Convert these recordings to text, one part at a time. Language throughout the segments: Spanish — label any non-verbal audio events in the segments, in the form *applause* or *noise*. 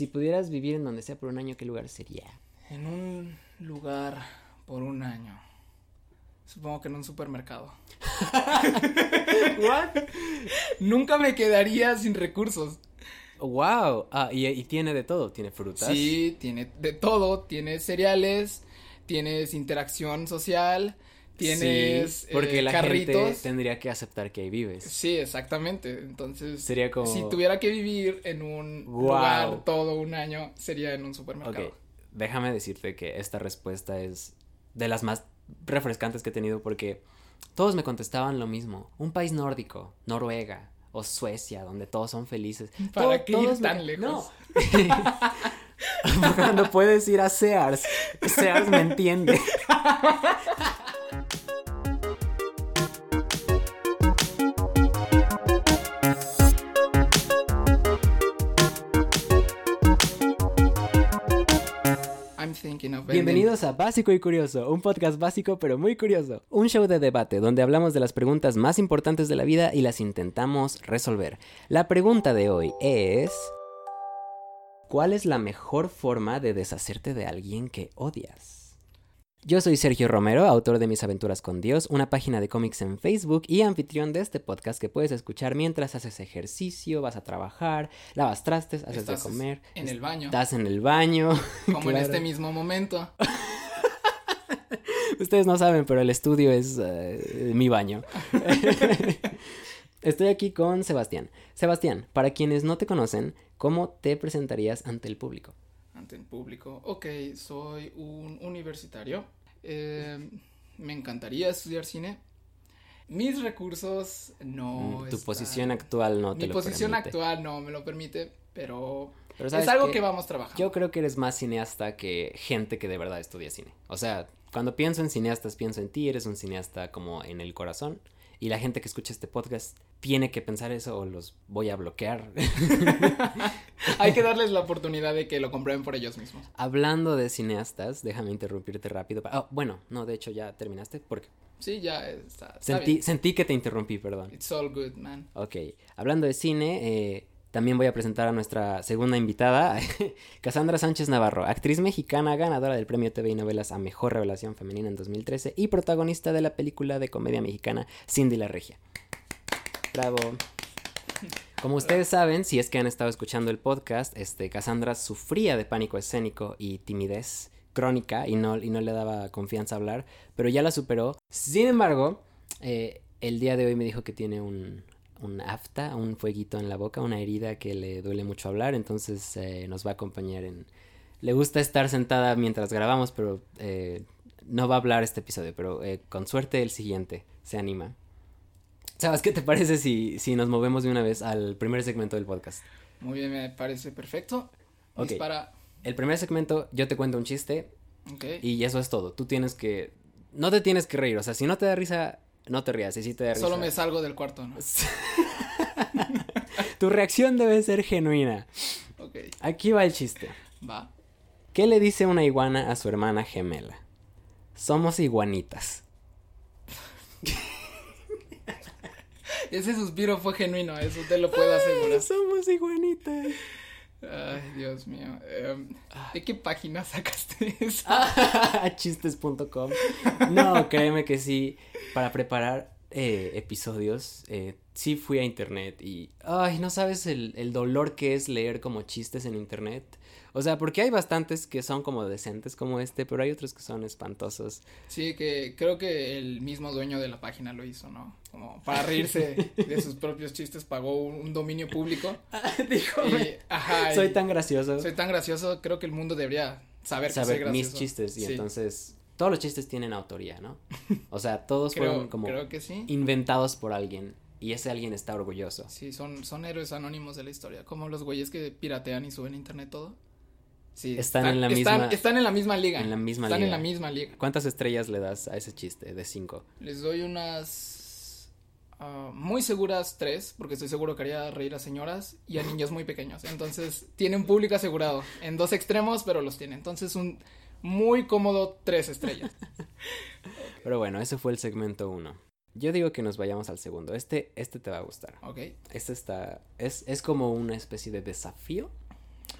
Si pudieras vivir en donde sea por un año, ¿qué lugar sería? En un lugar por un año. Supongo que en un supermercado. ¿What? Nunca me quedaría sin recursos. Wow. Ah, y, y tiene de todo. Tiene frutas. Sí, tiene de todo. Tienes cereales, tienes interacción social, tienes Sí, porque eh, la carritos. gente tendría que aceptar que ahí vives. Sí, exactamente. Entonces, Sería como. si tuviera que vivir en un Guau. lugar todo un año, sería en un supermercado. Ok, déjame decirte que esta respuesta es de las más refrescantes que he tenido porque todos me contestaban lo mismo. Un país nórdico, Noruega o Suecia, donde todos son felices. ¿Para Todo- qué ir me- tan lejos? No. *laughs* Cuando puedes ir a Sears, Sears me entiende. *laughs* Bienvenidos a Básico y Curioso, un podcast básico pero muy curioso. Un show de debate donde hablamos de las preguntas más importantes de la vida y las intentamos resolver. La pregunta de hoy es... ¿Cuál es la mejor forma de deshacerte de alguien que odias? Yo soy Sergio Romero, autor de Mis aventuras con Dios, una página de cómics en Facebook y anfitrión de este podcast que puedes escuchar mientras haces ejercicio, vas a trabajar, lavas trastes, haces de comer, en el baño. estás en el baño. *laughs* Como en este mismo momento. *laughs* Ustedes no saben, pero el estudio es eh, mi baño. *laughs* Estoy aquí con Sebastián. Sebastián, para quienes no te conocen, ¿cómo te presentarías ante el público? El público. Ok, soy un universitario. Eh, me encantaría estudiar cine. Mis recursos no. Mm, tu están- posición actual no te Mi lo posición permite. actual no me lo permite, pero, Pero ¿sabes es algo qué? que vamos trabajando. Yo creo que eres más cineasta que gente que de verdad estudia cine. O sea, cuando pienso en cineastas, pienso en ti, eres un cineasta como en el corazón. Y la gente que escucha este podcast tiene que pensar eso o los voy a bloquear. *laughs* *laughs* Hay que darles la oportunidad de que lo comprueben por ellos mismos. Hablando de cineastas, déjame interrumpirte rápido. Ah, bueno, no, de hecho ya terminaste porque Sí, ya está. está sentí, bien. sentí que te interrumpí, perdón. It's all good, man. Ok, hablando de cine, eh, también voy a presentar a nuestra segunda invitada, *laughs* Cassandra Sánchez Navarro, actriz mexicana ganadora del premio TV y novelas a Mejor Revelación Femenina en 2013 y protagonista de la película de comedia mexicana Cindy la Regia. Bravo. Como ustedes saben, si es que han estado escuchando el podcast, este, Cassandra sufría de pánico escénico y timidez crónica y no, le daba confianza hablar, pero ya la superó. Sin embargo, eh, el día de hoy me dijo que tiene un, un afta, un fueguito en la boca, una herida que le duele mucho hablar, entonces eh, nos va a acompañar en... Le gusta estar sentada mientras grabamos, pero eh, no va a hablar este episodio, pero eh, con suerte el siguiente se anima. ¿Sabes qué te parece si, si nos movemos de una vez al primer segmento del podcast? Muy bien, me parece perfecto. Ok. Dispara. El primer segmento, yo te cuento un chiste Ok. y eso es todo. Tú tienes que... No te tienes que reír, o sea, si no te da risa, no te rías. Y si te da risa... Solo me salgo del cuarto, ¿no? *laughs* tu reacción debe ser genuina. Ok. Aquí va el chiste. Va. ¿Qué le dice una iguana a su hermana gemela? Somos iguanitas. *laughs* Ese suspiro fue genuino, eso te lo puedo asegurar. Somos iguanitas. Ay, Dios mío. Em, ¿De qué página sacaste *laughs* eso? Chistes.com. No, créeme que sí. Para preparar eh, episodios, eh, sí fui a internet y. Ay, no sabes el, el dolor que es leer como chistes en internet. O sea, porque hay bastantes que son como decentes como este, pero hay otros que son espantosos. Sí, que creo que el mismo dueño de la página lo hizo, ¿no? Como para reírse de sus propios chistes pagó un, un dominio público. *laughs* Dijo, ajá, y soy tan gracioso. soy tan gracioso, creo que el mundo debería saber que soy saber gracioso. mis chistes y Sí, entonces todos los chistes tienen autoría, ¿no? O sea, todos *laughs* creo, fueron como creo que sí. inventados por alguien y ese alguien está orgulloso. Sí, son, son héroes anónimos de la historia, como los güeyes que piratean y suben a internet todo. Sí, Están en la están- misma- Están en la misma liga. en la misma están en liga. la misma liga. ¿Cuántas estrellas le das a ese chiste de cinco? Les doy unas ah, muy seguras tres, porque estoy seguro que haría reír a señoras y a niños muy pequeños. Entonces, tiene un público asegurado en dos extremos, pero los tiene. Entonces, un muy cómodo tres estrellas. *laughs* Pero bueno, ese fue el segmento uno. Yo digo que nos vayamos al segundo. Este, este te va a gustar. Ok, Este está, es, es como una especie de desafío.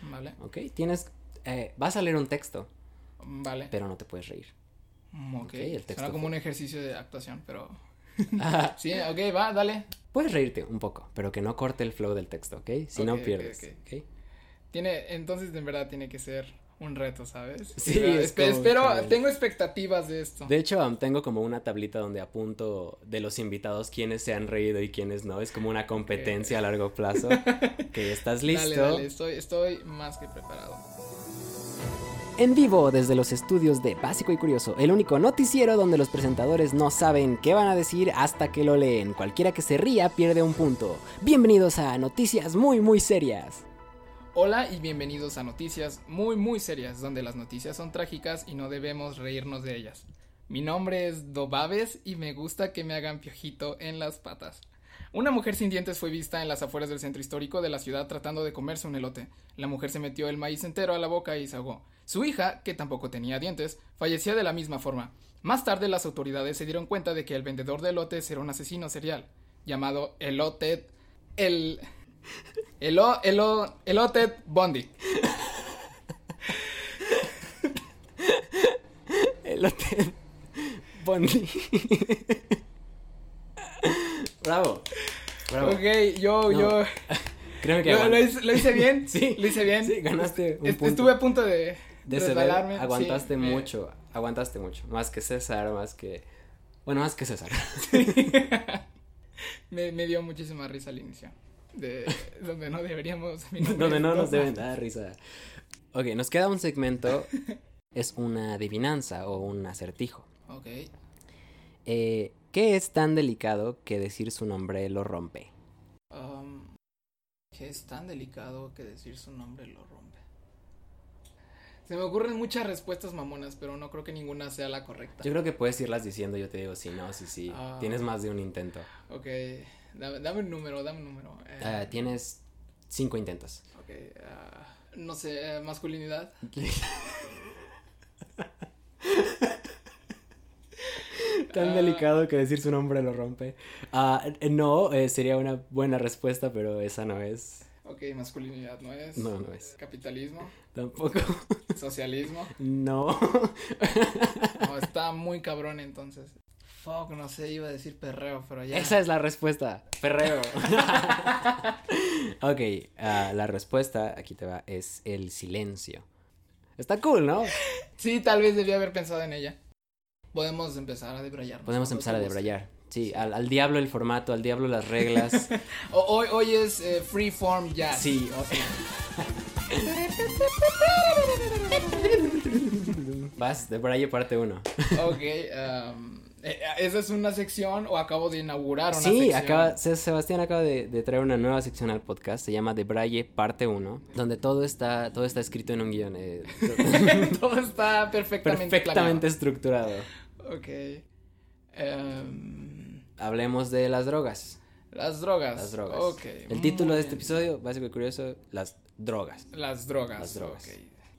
Vale. ¿Ok? Tienes. eh, vas a leer un texto, Vale. pero no te puedes reír. Mm, Ok. ok, el texto Suena como fue- un ejercicio de actuación, pero. *laughs* Sí, ok, va, dale. Puedes reírte un poco, pero que no corte el flow del texto, ¿ok? Si no pierdes. ok. ¿ok? Tiene, entonces en verdad tiene que ser un reto, ¿sabes? Sí, es como espero, tengo expectativas de esto. De hecho, um, tengo como una tablita donde apunto de los invitados quiénes se han reído y quiénes no. Es como una competencia a largo plazo. que estás *laughs* listo. Dale, dale, estoy, estoy más que preparado. En vivo desde los estudios de Básico y Curioso, el único noticiero donde los presentadores no saben qué van a decir hasta que lo leen. Cualquiera que se ría pierde un punto. Bienvenidos a Noticias muy muy serias. Hola y bienvenidos a noticias muy muy serias, donde las noticias son trágicas y no debemos reírnos de ellas. Mi nombre es Dobabes y me gusta que me hagan piojito en las patas. Una mujer sin dientes fue vista en las afueras del centro histórico de la ciudad tratando de comerse un elote. La mujer se metió el maíz entero a la boca y se ahogó. Su hija, que tampoco tenía dientes, fallecía de la misma forma. Más tarde las autoridades se dieron cuenta de que el vendedor de elotes era un asesino serial, llamado Elote... El... Elo, elo, elote Bondi. El hotel Bondi. Bravo. Bravo. Ok, yo, No, yo. Créeme que Lo, lo hice, lo hice bien. *laughs* Sí. Lo hice bien. Sí, ganaste un Est- punto. Estuve a punto de. de ceder, resbalarme, sí, aguantaste me- mucho, aguantaste mucho, más que César, más que, bueno, más que César. *laughs* *laughs* me, me dio muchísima risa al inicio. De *laughs* donde no deberíamos. *laughs* Donde no nos deben dar risa. Ok, nos queda un segmento, *laughs* es una adivinanza o un acertijo. Ok. Eh, ¿Qué es tan delicado que decir su nombre lo rompe? um, que es tan delicado que decir su nombre lo rompe. Se me ocurren muchas respuestas mamonas, pero no creo que ninguna sea la correcta. Yo creo que puedes irlas diciendo, yo te digo sí, no, sí, sí. Ah. Tienes más de un intento. Ok. Dame, dame un número, dame un número. Eh, Ah, tienes cinco intentos. Ok. ah, no sé, eh, masculinidad. *laughs* Tan Ah. delicado que decir su nombre lo rompe. Eh, no, sería una buena respuesta, pero esa no es. Ok, masculinidad no es. No, no es. Capitalismo, Tampoco. socialismo. *laughs* No. No, está muy cabrón entonces. Fuck, no sé, iba a decir perreo, pero ya. Esa es la respuesta. Perreo. *laughs* ok, ah, la respuesta, aquí te va, es el silencio. Está cool, ¿no? Sí, tal vez debía haber pensado en ella. Podemos empezar a debrayarnos. Podemos empezar a debrayar. Sí, al, al diablo el formato, al diablo las reglas. *laughs* Hoy, hoy es eh, freeform jazz. Sí, ok. *laughs* Vas, debraye parte 1. Ok, um, ¿esa es una sección o acabo de inaugurar una Sí, sección? acaba, Se- Sebastián acaba de, de traer una nueva sección al podcast, se llama De Braille parte 1, donde todo está, todo está escrito en un guion, eh, *laughs* Todo está perfectamente, perfectamente estructurado. Ok. Em, Hablemos de las drogas. las drogas. Las drogas. Ok. El título de este bien. episodio, básico y curioso, las drogas. Las drogas. Las drogas. Ok.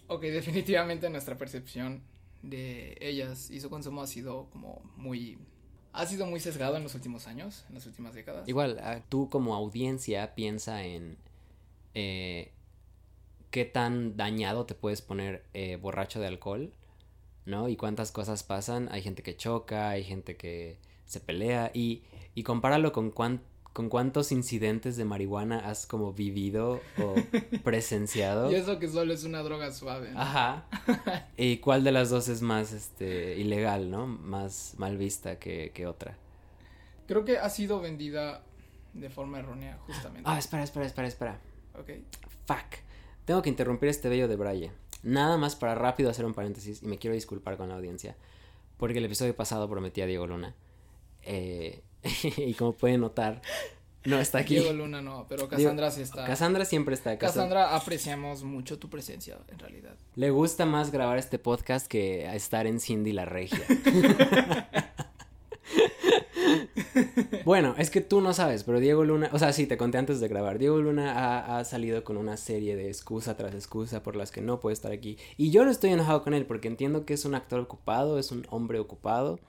Ok, definitivamente nuestra percepción de ellas y su consumo ha sido como muy... Ha sido muy sesgado en los últimos años, en las últimas décadas. Igual, ah, tú como audiencia piensa en eh, qué tan dañado te puedes poner eh, borracho de alcohol, ¿no? Y cuántas cosas pasan. Hay gente que choca, hay gente que se pelea y, y compáralo con, cuán- con cuántos incidentes de marihuana has como vivido o *laughs* presenciado. Y eso que solo es una droga suave. ¿no? Ajá. *laughs* ¿Y cuál de las dos es más este ilegal, no? Más mal vista que, que otra. Creo que ha sido vendida de forma errónea, justamente. Ah, espera, espera, espera, espera. Ok. Fuck. Tengo que interrumpir este bello de Braille. Nada más para rápido hacer un paréntesis y me quiero disculpar con la audiencia. Porque el episodio pasado prometí a Diego Luna. Eh, *laughs* y como pueden notar, no está aquí. Diego Luna no, pero Cassandra sí está. Cassandra siempre está. Cassandra Cassandra, apreciamos mucho tu presencia, en realidad. le gusta más grabar este podcast que estar en Cindy la Regia. *laughs* *laughs* bueno, es que tú no sabes, pero Diego Luna, o sea, sí, te conté antes de grabar. Diego Luna ha, ha salido con una serie de excusa tras excusa por las que no puede estar aquí. Y yo no estoy enojado con él porque entiendo que es un actor ocupado, es un hombre ocupado.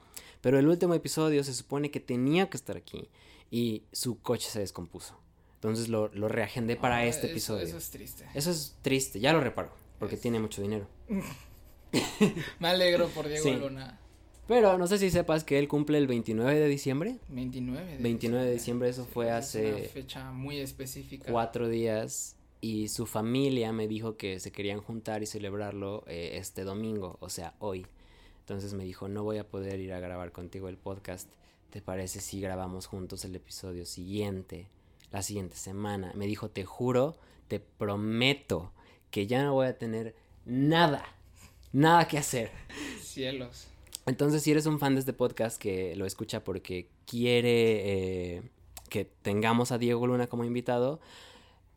Pero el último episodio se supone que tenía que estar aquí y su coche se descompuso. Entonces lo, lo reagendé para Ah, este eso- episodio. Eso es triste. Eso es triste, ya lo reparo, porque Es- tiene mucho dinero. *laughs* Me alegro por Diego Sí. Luna. Pero no sé si sepas que él cumple el 29 de diciembre. 29 de 29 de diciembre, eso Sí, fue hace una fecha muy específica. cuatro días y su familia me dijo que se querían juntar y celebrarlo eh, este domingo, o sea, hoy. Entonces me dijo, no voy a poder ir a grabar contigo el podcast. ¿Te parece si grabamos juntos el episodio siguiente, la siguiente semana? Me dijo, te juro, te prometo que ya no voy a tener nada, nada que hacer. Cielos. Entonces, si eres un fan de este podcast que lo escucha porque quiere eh, que tengamos a Diego Luna como invitado,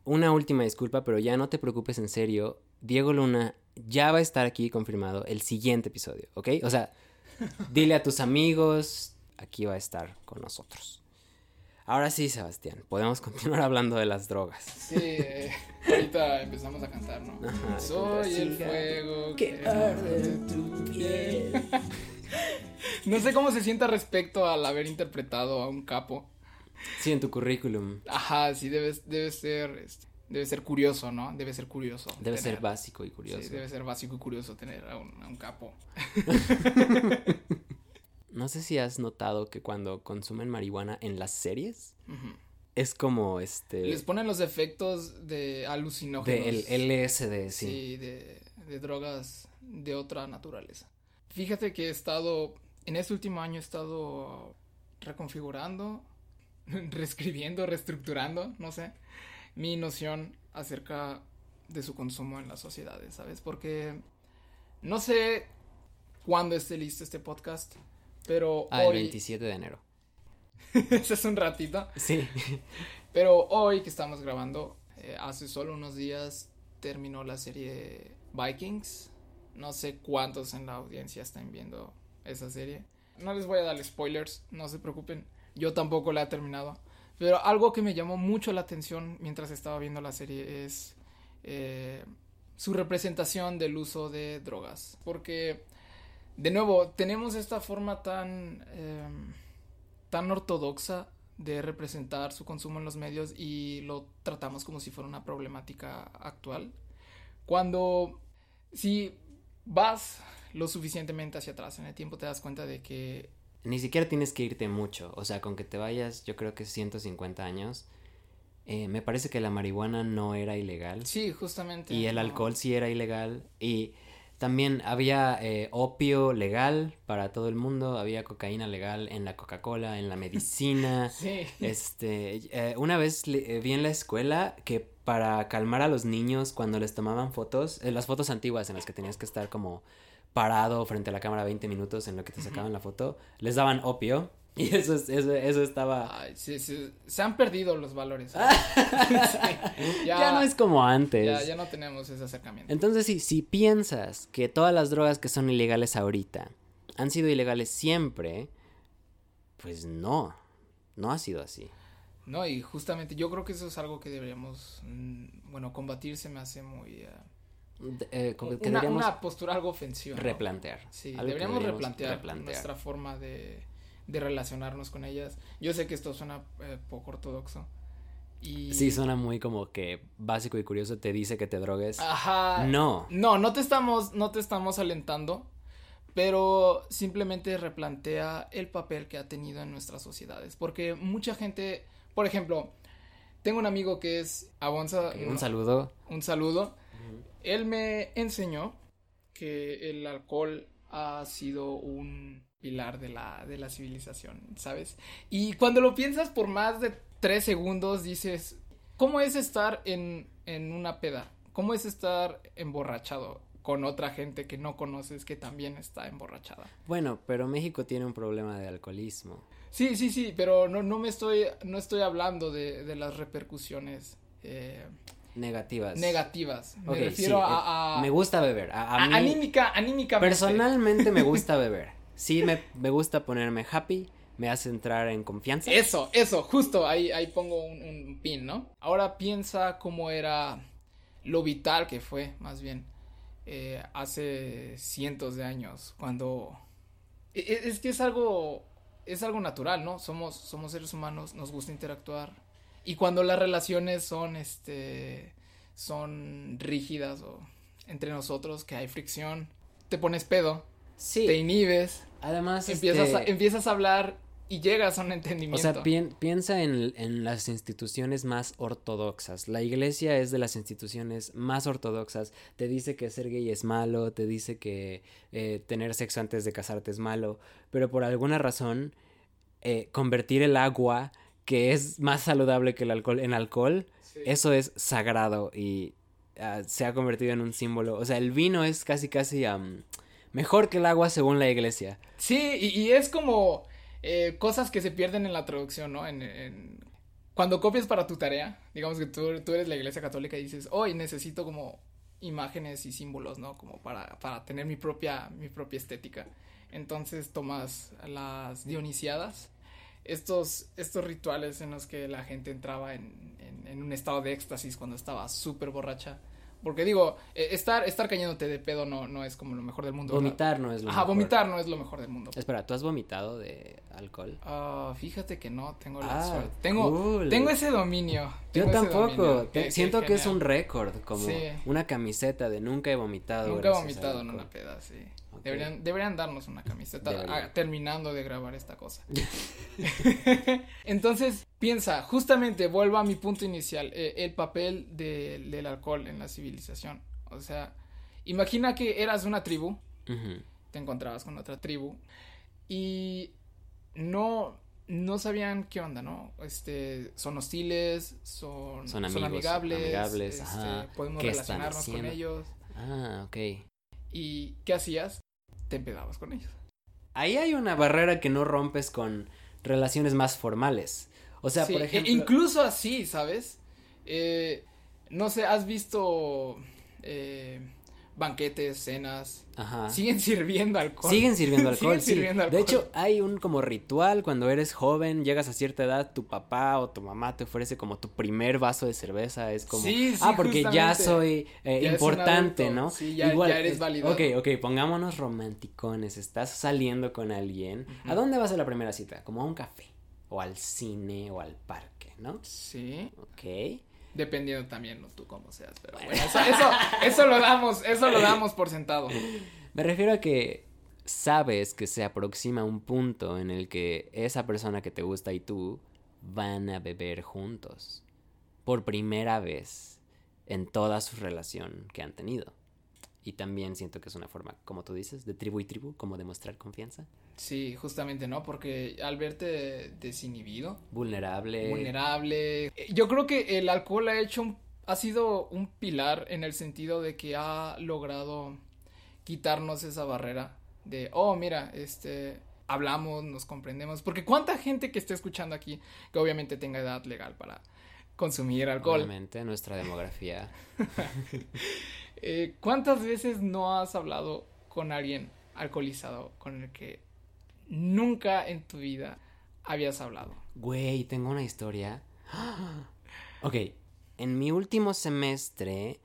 una última disculpa, pero ya no te preocupes en serio. Diego Luna ya va a estar aquí confirmado el siguiente episodio, ¿ok? O sea, *laughs* dile a tus amigos, aquí va a estar con nosotros. Ahora sí, Sebastián, podemos *laughs* continuar hablando de las drogas. Sí, eh, ahorita empezamos a cantar, ¿no? Ajá, Soy el fuego que arde en tu piel. *laughs* *laughs* No sé cómo se siente respecto al haber interpretado a un capo. Sí, en tu currículum. Ajá, sí, debe, debe ser, este, debe ser curioso, ¿no? Debe ser curioso. Debe ser básico y curioso. Sí, debe ser básico y curioso tener a un, a un capo. *laughs* No sé si has notado que cuando consumen marihuana en las series es como este Les ponen los efectos de alucinógenos. del LSD, sí. Sí, de, de drogas de otra naturaleza. Fíjate que he estado, en este último año he estado reconfigurando, *laughs* reescribiendo, reestructurando, no sé, mi noción acerca de su consumo en las sociedades, ¿sabes? Porque no sé cuándo esté listo este podcast, pero Ah, el hoy, 27 de enero. *laughs* ese es un ratito, Sí. *laughs* pero hoy que estamos grabando, eh, hace solo unos días terminó la serie Vikings. No sé cuántos en la audiencia están viendo esa serie. No les voy a dar spoilers, no se preocupen. Yo tampoco la he terminado. Pero algo que me llamó mucho la atención mientras estaba viendo la serie es eh, su representación del uso de drogas. Porque, de nuevo, tenemos esta forma tan, eh, tan ortodoxa de representar su consumo en los medios y lo tratamos como si fuera una problemática actual. Cuando si vas lo suficientemente hacia atrás en el tiempo te das cuenta de que Ni siquiera tienes que irte mucho. O sea, con que te vayas, yo creo que 150 años. eh, me parece que la marihuana no era ilegal. sí, justamente. Y el no. alcohol sí era ilegal. Y también había eh, opio legal para todo el mundo. Había cocaína legal en la Coca-Cola, en la medicina. *laughs* Sí. Este, eh, una vez vi en la escuela que para calmar a los niños cuando les tomaban fotos, eh, las fotos antiguas en las que tenías que estar como parado frente a la cámara 20 minutos en lo que te sacaban la foto, les daban opio *laughs* y eso, es- eso, eso estaba... Ay, sí, sí, se han perdido los valores. *laughs* Sí, ya, no es como antes. ya, ya no tenemos ese acercamiento. Entonces, si, si piensas que todas las drogas que son ilegales ahorita han sido ilegales siempre, pues no, no ha sido así. No, y justamente yo creo que eso es algo que deberíamos, mm, bueno, combatir se me hace muy... eh, que una, postura algo ofensiva. ¿no? replantear. Sí, deberíamos, deberíamos replantear, replantear. nuestra forma de, de relacionarnos con ellas. Yo sé que esto suena eh, poco ortodoxo. Y... Sí, suena muy como que básico y curioso, te dice que te drogues. Ajá. No. No, no te estamos, no te estamos alentando, pero simplemente replantea el papel que ha tenido en nuestras sociedades. Porque mucha gente, por ejemplo, tengo un amigo que es Abonza. Un saludo. un saludo. Él me enseñó que el alcohol ha sido un pilar de la, de la civilización, ¿sabes? Y cuando lo piensas por más de tres segundos, dices, ¿cómo es estar en, en una peda? ¿Cómo es estar emborrachado con otra gente que no conoces que también está emborrachada? Bueno, pero México tiene un problema de alcoholismo. Sí, sí, sí, pero no, no me estoy, no estoy hablando de, de las repercusiones eh, Negativas. negativas. Me refiero sí, a, eh, a- Me gusta beber. A, a a- mí, anímica, anímicamente. personalmente me gusta *laughs* beber. Sí, me, me gusta ponerme happy, me hace entrar en confianza. Eso, eso, justo ahí, ahí pongo un, un pin, ¿no? Ahora piensa cómo era lo vital que fue, más bien, eh, hace cientos de años, cuando... e- e- Es que es algo, es algo natural, ¿no? Somos, somos seres humanos, nos gusta interactuar. Y cuando las relaciones son, este, son rígidas o entre nosotros, que hay fricción, te pones pedo, Sí. te inhibes, Además, empiezas, a, este, empiezas a hablar y llegas a un entendimiento. O sea, pien- piensa en, en las instituciones más ortodoxas. La iglesia es de las instituciones más ortodoxas. Te dice que ser gay es malo, te dice que eh, tener sexo antes de casarte es malo, pero por alguna razón eh, convertir el agua, que es más saludable que el alcohol, en alcohol, Sí. eso es sagrado y ah, se ha convertido en un símbolo. O sea, el vino es casi, casi mejor que el agua según la iglesia. Sí, y, y es como eh, cosas que se pierden en la traducción, ¿no? En, Cuando copias para tu tarea, digamos que tú, tú eres la iglesia católica y dices, hoy necesito como imágenes y símbolos, ¿no? Como para, para tener mi propia, mi propia estética. Entonces tomas las dionisiadas, estos, estos rituales en los que la gente entraba en, en- en un estado de éxtasis cuando estaba súper borracha. Porque digo, eh, estar, estar cayéndote de pedo no, no es como lo mejor del mundo. Vomitar no es lo Ajá, mejor. vomitar no es lo mejor del mundo. Espera, ¿tú has vomitado de alcohol? Ah, fíjate que no tengo la Ah, suerte. Tengo, cool. tengo ese dominio. Yo tengo tampoco. dominio. Te- Qué- Siento que es un récord, como Sí. una camiseta de nunca he vomitado. Nunca he vomitado en una peda, sí. Deberían, deberían darnos una camiseta terminando de grabar esta cosa. *laughs* *laughs* Entonces, piensa, justamente vuelvo a mi punto inicial, eh, el papel de- del alcohol en la civilización. O sea, imagina que eras una tribu, te encontrabas con otra tribu y no no sabían qué onda, ¿no? Este, son hostiles, son, Son amigables, amigables, este, podemos ¿Qué están relacionarnos con ellos. Ah, ok. ¿Y qué hacías? Te empedabas con ellos. Ahí hay una barrera que no rompes con relaciones más formales. O sea, Sí, por e- ejemplo. incluso así, ¿sabes? Eh, no sé, ¿has visto eh, banquetes, cenas? Ajá. Siguen sirviendo alcohol. Siguen sirviendo *laughs* alcohol, Siguen sí. sirviendo De alcohol. hecho, hay un como ritual cuando eres joven, llegas a cierta edad, tu papá o tu mamá te ofrece como tu primer vaso de cerveza, es como, Sí, sí, ah, porque ya soy eh, Ya importante, ¿no? sí, ya- ya eres es- validado. Ok, ok, pongámonos romanticones, estás saliendo con alguien, ¿a dónde vas a la primera cita? Como a un café, o al cine, o al parque, ¿no? Sí. Ok. Dependiendo también, ¿no? Tú como seas, pero bueno, eso, eso, eso lo damos, eso lo damos por sentado. Me refiero a que sabes que se aproxima un punto en el que esa persona que te gusta y tú van a beber juntos. Por primera vez en toda su relación que han tenido. Y también siento que es una forma, como tú dices, de tribu y tribu, como demostrar confianza. Sí, justamente, ¿no? Porque al verte desinhibido, Vulnerable. vulnerable, eh, yo creo que el alcohol ha hecho un- ha sido un pilar en el sentido de que ha logrado quitarnos esa barrera de, oh, mira, este, hablamos, nos comprendemos, porque cuánta gente que esté escuchando aquí, que obviamente tenga edad legal para consumir alcohol, Obviamente, nuestra demografía. *laughs* Eh, ¿Cuántas veces no has hablado con alguien alcoholizado con el que nunca en tu vida habías hablado? Güey, tengo una historia. *gasps* Ok, en mi último semestre,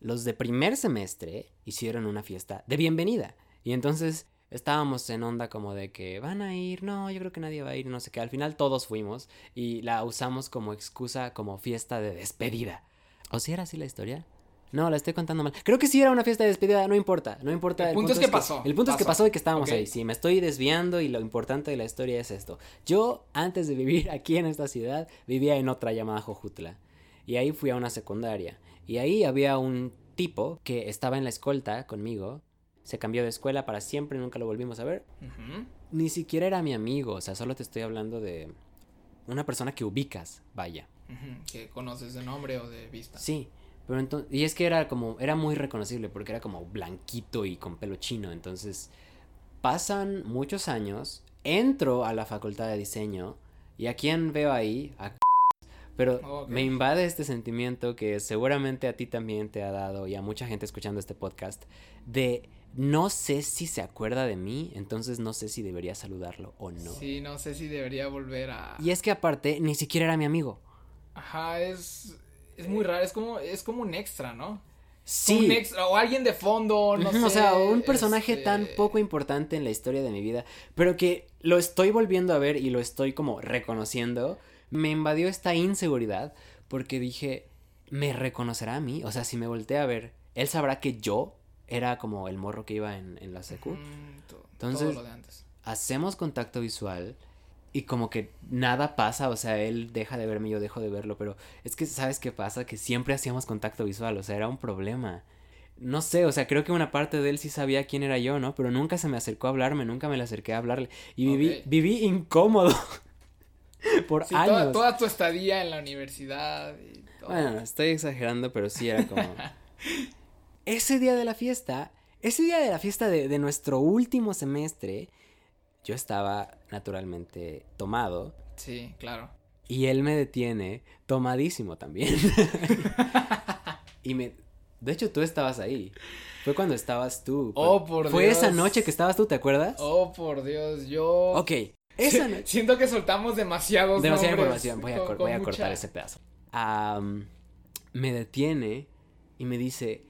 los de primer semestre hicieron una fiesta de bienvenida. Y entonces estábamos en onda como de que van a ir, no, yo creo que nadie va a ir, no sé qué. Al final todos fuimos y la usamos como excusa, como fiesta de despedida. ¿O si era así la historia? No, la estoy contando mal. Creo que sí era una fiesta de despedida, no importa, no importa. El punto es que pasó, El punto es que pasó. y que estábamos ahí. Sí, me estoy desviando y lo importante de la historia es esto. Yo, antes de vivir aquí en esta ciudad, vivía en otra llamada Jojutla. Y ahí fui a una secundaria. Y ahí había un tipo que estaba en la escolta conmigo. Se cambió de escuela para siempre, nunca lo volvimos a ver. Ni siquiera era mi amigo, o sea, solo te estoy hablando de una persona que ubicas, vaya. Que conoces de nombre o de vista. Sí, pero entonces, y es que era como, era muy reconocible porque era como blanquito y con pelo chino, entonces pasan muchos años, entro a la facultad de diseño y a quién veo ahí, a pero me invade este sentimiento que seguramente a ti también te ha dado y a mucha gente escuchando este podcast de no sé si se acuerda de mí, entonces no sé si debería saludarlo o no. Sí, no sé si debería volver a... Y es que aparte ni siquiera era mi amigo. Ajá, es... Es muy raro, es como, es como un extra, ¿no? Sí. Un extra, o alguien de fondo, *laughs* no sé. O sea, un personaje este, tan poco importante en la historia de mi vida, pero que lo estoy volviendo a ver y lo estoy como reconociendo. Me invadió esta inseguridad porque dije, ¿me reconocerá a mí? O sea, si me voltea a ver, él sabrá que yo era como el morro que iba en, la secu. Mm, Entonces, todo lo de antes. hacemos contacto visual y como que nada pasa, o sea, él deja de verme, yo dejo de verlo, pero es que, ¿sabes qué pasa? Que siempre hacíamos contacto visual, o sea, era un problema. No sé, o sea, creo que una parte de él sí sabía quién era yo, ¿no? Pero nunca se me acercó a hablarme, nunca me le acerqué a hablarle. Y viví, viví incómodo *laughs* *laughs* por años. Toda, toda, tu estadía en la universidad. Y Bueno, estoy exagerando, pero sí era como... *laughs* ese día de la fiesta, ese día de la fiesta de, de nuestro último semestre, yo estaba naturalmente tomado. Sí, claro. Y él me detiene, tomadísimo también. *laughs* y me... De hecho, tú estabas ahí. Fue cuando estabas tú. Oh, por Fue esa noche que estabas tú, ¿te acuerdas? Oh, por Dios, yo... Ok, esa. Siento que soltamos demasiados Demasiada información, voy a, voy a cortar ese pedazo. me detiene y me dice,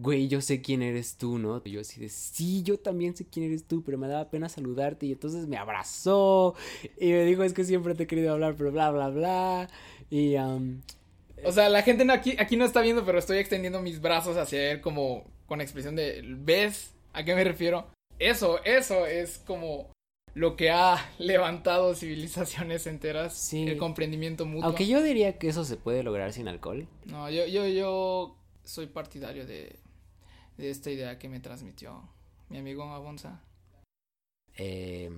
güey, yo sé quién eres tú, ¿no? Y yo así de, sí, yo también sé quién eres tú, pero me daba pena saludarte y entonces me abrazó y me dijo, es que siempre te he querido hablar, pero bla, bla, bla. Y... o sea, la gente aquí, aquí no está viendo, pero estoy extendiendo mis brazos hacia él como con expresión de, ¿ves a qué me refiero? Eso, eso es como lo que ha *laughs* levantado civilizaciones enteras, sí. el comprendimiento mutuo. Aunque yo diría que eso se puede lograr sin alcohol. No, yo, yo, yo soy partidario de, de esta idea que me transmitió mi amigo Abonza? Eh,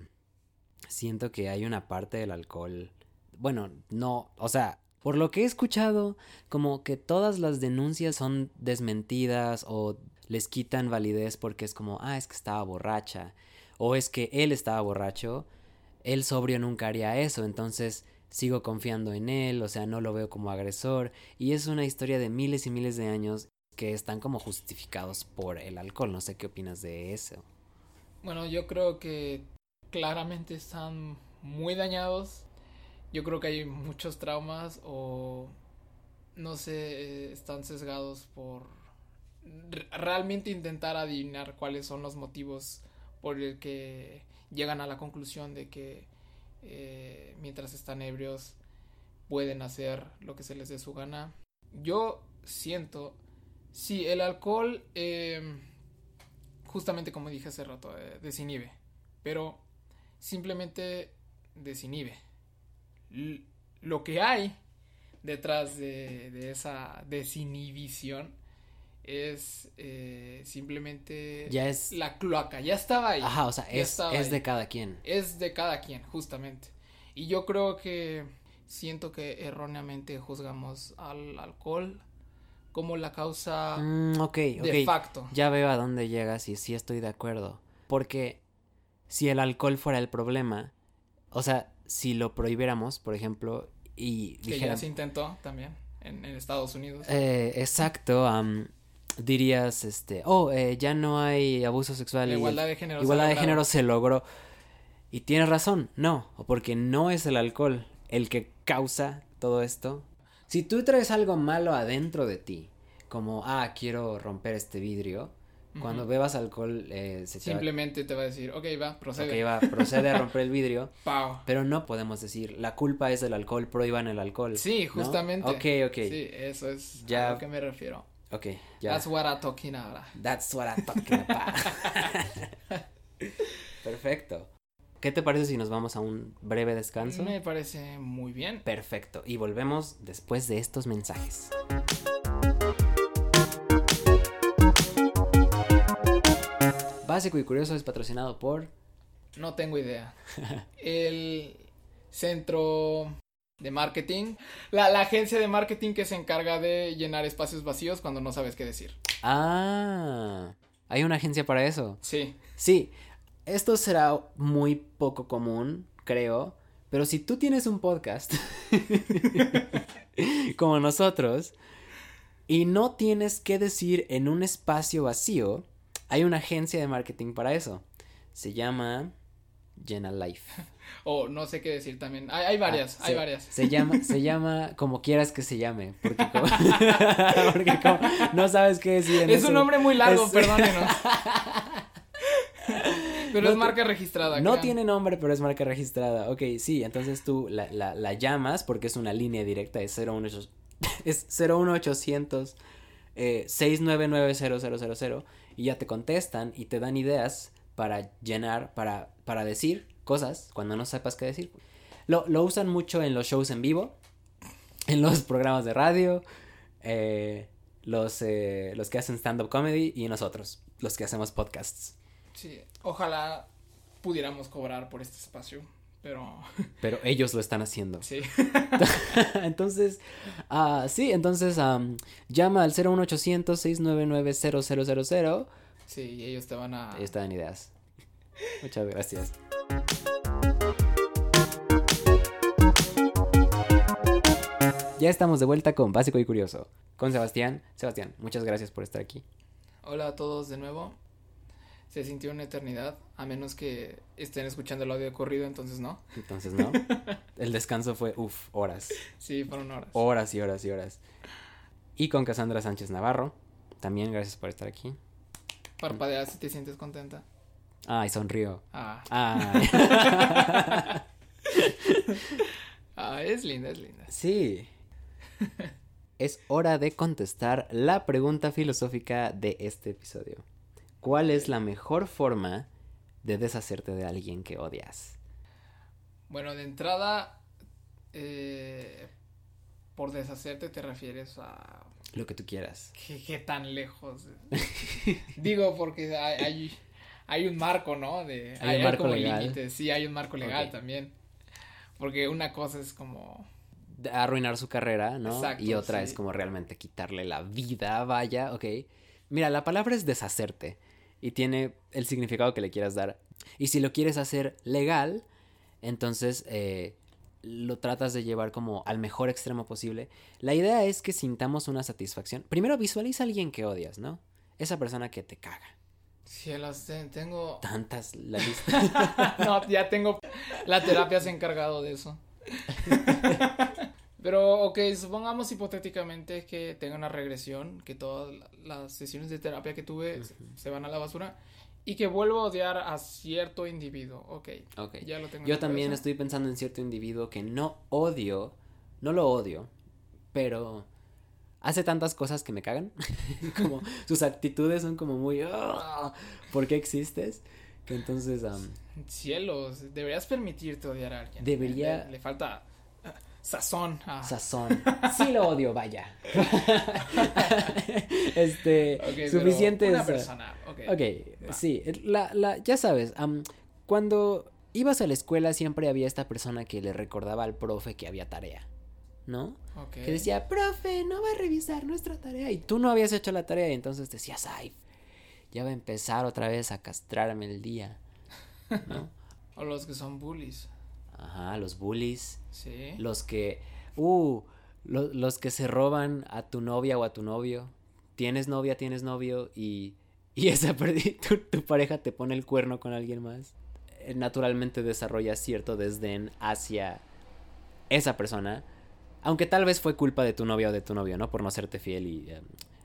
siento que hay una parte del alcohol. Bueno, no, o sea, por lo que he escuchado, como que todas las denuncias son desmentidas o les quitan validez porque es como, ah, es que estaba borracha. O es que él estaba borracho. Él sobrio nunca haría eso. Entonces sigo confiando en él. O sea, no lo veo como agresor. Y es una historia de miles y miles de años que están como justificados por el alcohol. No sé qué opinas de eso. Bueno, yo creo que claramente están muy dañados. Yo creo que hay muchos traumas o no sé, están sesgados por realmente intentar adivinar cuáles son los motivos por el que llegan a la conclusión de que eh, mientras están ebrios pueden hacer lo que se les dé su gana. Yo siento Sí, el alcohol, em, justamente como dije hace rato, eh, desinhibe, pero simplemente desinhibe. lo que hay detrás de, esa desinhibición es eh, simplemente ya es la cloaca, ya estaba ahí. Ajá, o sea, es, es de cada quien. Es de cada quien, justamente. Y yo creo que siento que erróneamente juzgamos al alcohol como la causa mm, de facto. Ya veo a dónde llegas y sí estoy de acuerdo. Porque si el alcohol fuera el problema, o sea, si lo prohibiéramos, por ejemplo, y que ya se intentó también en, Estados Unidos. Eh, exacto. Dirías, este, oh, eh, ya no hay abuso sexual. igualdad de género. Igualdad de género se logró. Y tienes razón, no, porque no es el alcohol el que causa todo esto, si tú traes algo malo adentro de ti, como, ah, quiero romper este vidrio, cuando bebas alcohol, eh, se Simplemente te va... a decir, ok, va, procede. Ok, va, procede a romper el vidrio. *laughs* Pero no podemos decir, la culpa es del alcohol, prohíban el alcohol. Sí, justamente. Ok, ok. Sí, eso es a lo que me refiero. Ok, ya. That's what I'm talking about. That's what I'm talking about. *laughs* Perfecto. ¿Qué te parece si nos vamos a un breve descanso? Me parece muy bien. Perfecto. Y volvemos después de estos mensajes. Básico y Curioso es patrocinado por... No tengo idea. *laughs* El centro de marketing. La, la, agencia de marketing que se encarga de llenar espacios vacíos cuando no sabes qué decir. Ah, hay una agencia para eso. Sí. Sí, esto será muy poco común, creo, pero si tú tienes un podcast *laughs* como nosotros y no tienes que decir en un espacio vacío, hay una agencia de marketing para eso. Se llama Jenna Life. O no sé qué decir también. Hay, varias, ah, hay varias. Se llama, *laughs* se llama como quieras que se llame. Porque como, *laughs* porque como no sabes qué decir. es un nombre muy largo, perdónenos. *laughs* Pero No es marca registrada. No crean. tiene nombre, pero es marca registrada. Ok, sí, entonces tú la, la, la llamas porque es una línea directa, es 01800, es 01800 eh, 6990000 y ya te contestan y te dan ideas para llenar, para, para decir cosas cuando no sepas qué decir. Lo, lo usan mucho en los shows en vivo, *laughs* en los programas de radio, eh, los, eh, los que hacen stand-up comedy y nosotros, los que hacemos podcasts. Sí, ojalá pudiéramos cobrar por este espacio, pero *laughs* Pero ellos lo están haciendo. sí. *laughs* entonces, ah, sí, entonces am, llama al 01800 699 0000 Sí, y ellos te van a... Ahí están ideas. Muchas gracias. Ya estamos de vuelta con Básico y Curioso. Con Sebastián. Sebastián, muchas gracias por estar aquí. Hola a todos de nuevo. Se sintió una eternidad, a menos que estén escuchando el audio corrido, entonces no. Entonces, ¿no? *laughs* El descanso fue, uff, horas. Sí, fueron horas. Horas y horas y horas. Y con Cassandra Sánchez Navarro. También gracias por estar aquí. Parpadea si te sientes contenta. Ay, sonrío. Ah, Ay. ah, es linda, es linda. Sí. Es hora de contestar la pregunta filosófica de este episodio. ¿Cuál es la mejor forma de deshacerte de alguien que odias? Bueno, de entrada, eh, por deshacerte te refieres a Lo que tú quieras. qué, qué tan lejos. Digo, porque hay, hay, hay un marco, ¿no? De, Hay un marco como legal. límites. Sí, hay un marco legal también. Porque una cosa es como... De arruinar su carrera, ¿no? Exacto, y otra sí. es como realmente quitarle la vida, vaya, ok. Mira, la palabra es deshacerte y tiene el significado que le quieras dar. Y si lo quieres hacer legal, entonces eh, lo tratas de llevar como al mejor extremo posible. La idea es que sintamos una satisfacción. Primero visualiza a alguien que odias, ¿no? Esa persona que te caga. Cielos, te- tengo... Tantas la *laughs* lista. no, ya tengo... La terapia se ha encargado de eso. Pero, ok, supongamos hipotéticamente que tenga una regresión, que todas la- las sesiones de terapia que tuve se- se van a la basura y que vuelvo a odiar a cierto individuo. Ok, Ok. ya lo tengo. en Yo también cabeza. estoy pensando en cierto individuo que no odio, no lo odio, pero hace tantas cosas que me cagan. *laughs* como sus actitudes son como muy, "Ah, ¿por qué existes? Que entonces, am, Cielos, deberías permitirte odiar a alguien. Debería- Le, le falta ah, sazón. a- sazón. *laughs* Sí lo odio, vaya. *laughs* este, Ok, pero suficiente Una persona, ok. Ok, Va. sí, la, la, ya sabes, cuando ibas a la escuela siempre había esta persona que le recordaba al profe que había tarea, ¿no? que decía, profe, no va a revisar nuestra tarea. Y tú no habías hecho la tarea y entonces decías, ay, ya va a empezar otra vez a castrarme el día. ¿No? *laughs* O los que son bullies. Ajá, los bullies, Sí. los que, uh, lo- los que se roban a tu novia o a tu novio. Tienes novia, tienes novio y, y *laughs* esa tu, tu pareja te pone el cuerno con alguien más. Eh, Naturalmente desarrollas cierto desdén hacia esa persona. Aunque tal vez fue culpa de tu novia o de tu novio, ¿no? Por no serte fiel y eh,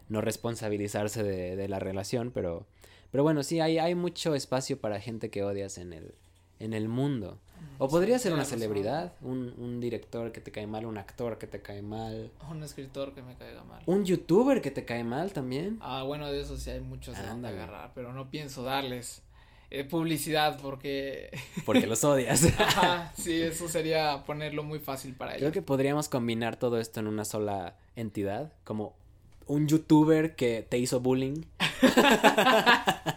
no responsabilizarse de, de la relación, pero... Pero bueno, sí, hay, hay mucho espacio para gente que odias en el, en el mundo. O podría Sí, ser una celebridad, un, un director que te cae mal, un actor que te cae mal, Un escritor que me caiga mal. un youtuber que te cae mal también. Ah, bueno, de eso sí hay muchos de dónde Ándale. agarrar, pero no pienso darles eh, publicidad porque... *laughs* Porque los odias. Ajá, *laughs* sí, eso sería ponerlo muy fácil para Creo ellos. que podríamos combinar todo esto en una sola entidad, como un youtuber que te hizo bullying. *laughs*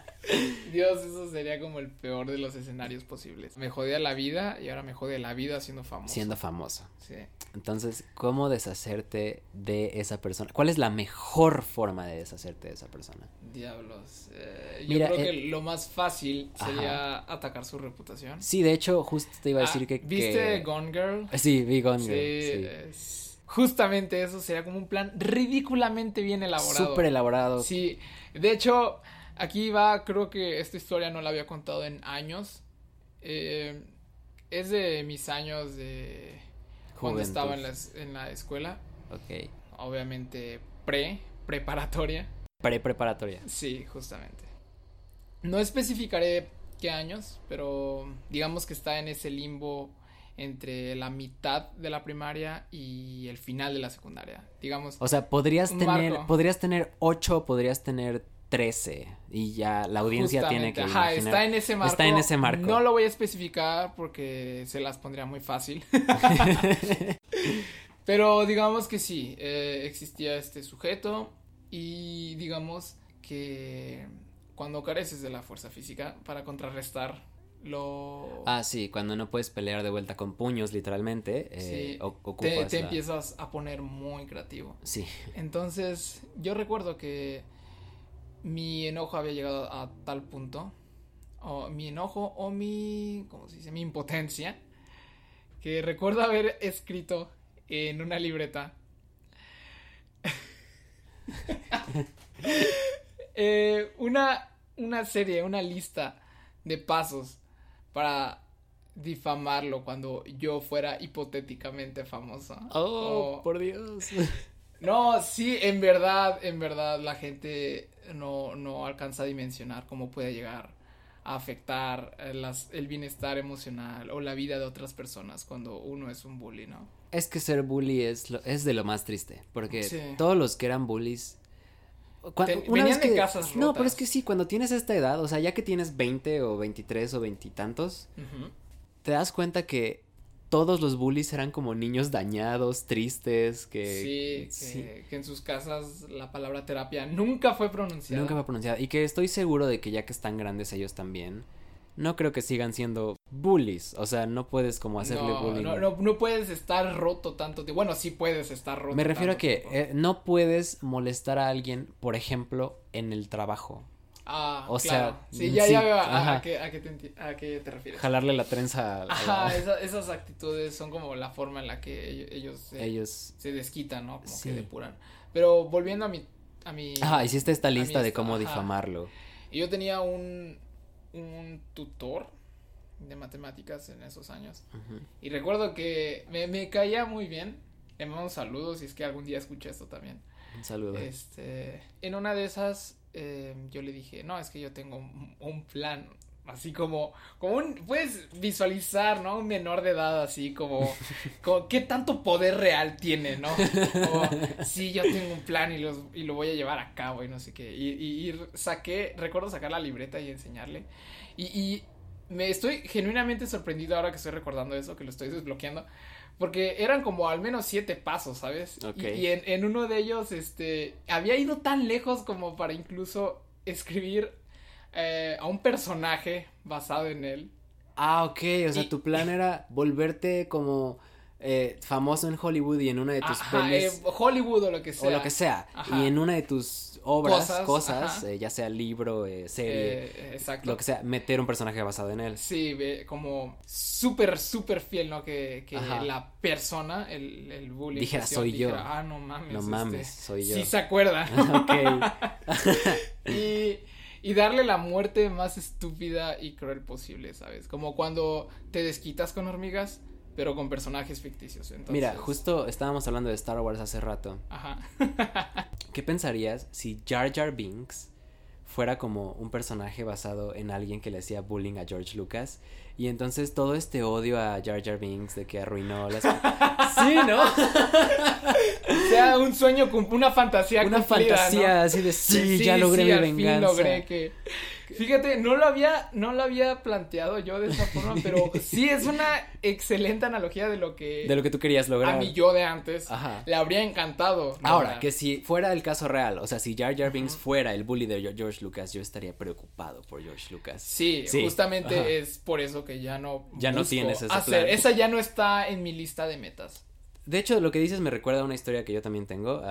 Dios, eso sería como el peor de los escenarios posibles. Me jodía la vida y ahora me jode la vida siendo famoso. Siendo famoso. Sí. Entonces, ¿cómo deshacerte de esa persona? ¿Cuál es la mejor forma de deshacerte de esa persona? Diablos. eh, yo creo eh, que lo más fácil sería atacar su reputación. Sí, de hecho, justo te iba a decir Ah, que... ¿Viste que- Gone Girl? Sí, vi Gone Sí, Girl, sí. es- justamente eso sería como un plan ridículamente bien elaborado. Súper elaborado. Sí, de hecho, aquí va, creo que esta historia no la había contado en años. Eh, es de mis años de cuando estaba en la, en la escuela, Ok. obviamente pre, preparatoria. Pre-preparatoria. Sí, justamente. No especificaré qué años, pero digamos que está en ese limbo entre la mitad de la primaria y el final de la secundaria, digamos. O sea, podrías tener, podrías tener ocho, podrías tener trece y ya la audiencia tiene que Ajá, está en ese marco. Está en ese marco. No lo voy a especificar porque se las pondría muy fácil. *laughs* Pero digamos que sí, eh, existía este sujeto y digamos que cuando careces de la fuerza física para contrarrestar lo... Ah, sí, cuando no puedes pelear de vuelta con puños, literalmente, eh, te, te empiezas a poner muy creativo. Sí. Entonces, yo recuerdo que mi enojo había llegado a tal punto, o mi enojo o mi, ¿cómo se dice? Mi impotencia, que recuerdo haber escrito en una libreta *laughs* eh, una, una serie, una lista de pasos para difamarlo cuando yo fuera hipotéticamente famosa. Oh, por Dios. *laughs* No, sí, en verdad, en verdad la gente no, no alcanza a dimensionar cómo puede llegar a afectar el bienestar emocional o la vida de otras personas cuando uno es un bully, ¿no? Es que ser bully es, es de lo más triste, porque todos los que eran bullies... venían de casas No, pero es que sí, cuando tienes esta edad, o sea, ya que tienes 20 o 23 o veintitantos, te das cuenta que todos los bullies eran como niños dañados, tristes, que... Sí, que, en sus casas la palabra terapia nunca fue pronunciada. Nunca fue pronunciada. Y que estoy seguro de que ya que están grandes ellos también, no creo que sigan siendo bullies. O sea, no puedes como hacerle bullying. No, no, no puedes estar roto tanto. Bueno, sí puedes estar roto. Me refiero a que eh, no puedes molestar a alguien, por ejemplo, en el trabajo. Ah, o sea, sí, ya, ya veo a, qué, a, qué te a, qué te refieres. Jalarle la trenza. A Ajá, esas actitudes son como la forma en la que ellos, se, ellos... se desquitan, ¿no? Como que depuran. Pero volviendo a mi... A mi Ajá, hiciste esta lista de cómo difamarlo. Y yo tenía un, un tutor de matemáticas en esos años. Y recuerdo que me, me caía muy bien. Le mando saludos si es que algún día escucha esto también. Un saludo. Este, en una de esas eh, yo le dije, no, es que yo tengo un, plan, así como, como un, puedes visualizar, ¿no? Un menor de edad, así como, *laughs* como qué tanto poder real tiene, ¿no? Sí, yo tengo un plan y, los, y lo voy a llevar a cabo y no sé qué. Y, y, saqué, recuerdo sacar la libreta y enseñarle. Y, y me estoy genuinamente sorprendido ahora que estoy recordando eso, que lo estoy desbloqueando. Porque eran como al menos siete pasos, ¿sabes? Y, en, uno de ellos, este, había ido tan lejos como para incluso escribir eh, a un personaje basado en él. Ah, ok, o sea, tu plan era volverte como eh, famoso en Hollywood y en una de tus pelis. Eh, Hollywood o lo que sea. O lo que sea. Y en una de tus obras, cosas, eh, ya sea libro, eh, serie, eh, exacto. lo que sea, meter un personaje basado en él. Sí, como súper, súper fiel, ¿no? Que, que la persona, el, el bullying. Dijera, soy yo. Ah, no mames. No mames, este, soy yo. Sí se acuerda. *laughs* ok. *laughs* y y darle la muerte más estúpida y cruel posible, ¿sabes? Como cuando te desquitas con hormigas, pero con personajes ficticios. Mira, justo estábamos hablando de Star Wars hace rato. Ajá. *laughs* ¿Qué pensarías si Jar Jar Binks fuera como un personaje basado en alguien que le hacía bullying a George Lucas? Y entonces todo este odio a Jar Jar Binks de que arruinó las... *laughs* sí, ¿no? *laughs* sea un sueño, una fantasía Una fantasía así de sí, ya logré mi venganza. logré que Fíjate, no lo había, no lo había planteado yo de esa forma, pero *laughs* sí es una excelente analogía de lo que. De lo que tú querías lograr. A mi yo de antes. Ajá. Le habría encantado. Ahora, que si fuera el caso real, o sea, si Jar Jar Binks fuera el bully de George Lucas, yo estaría preocupado por George Lucas. Sí, justamente es por eso que ya no. Ya no tienes ese hacer. Esa ya no está en mi lista de metas. De hecho, lo que dices me recuerda a una historia que yo también tengo.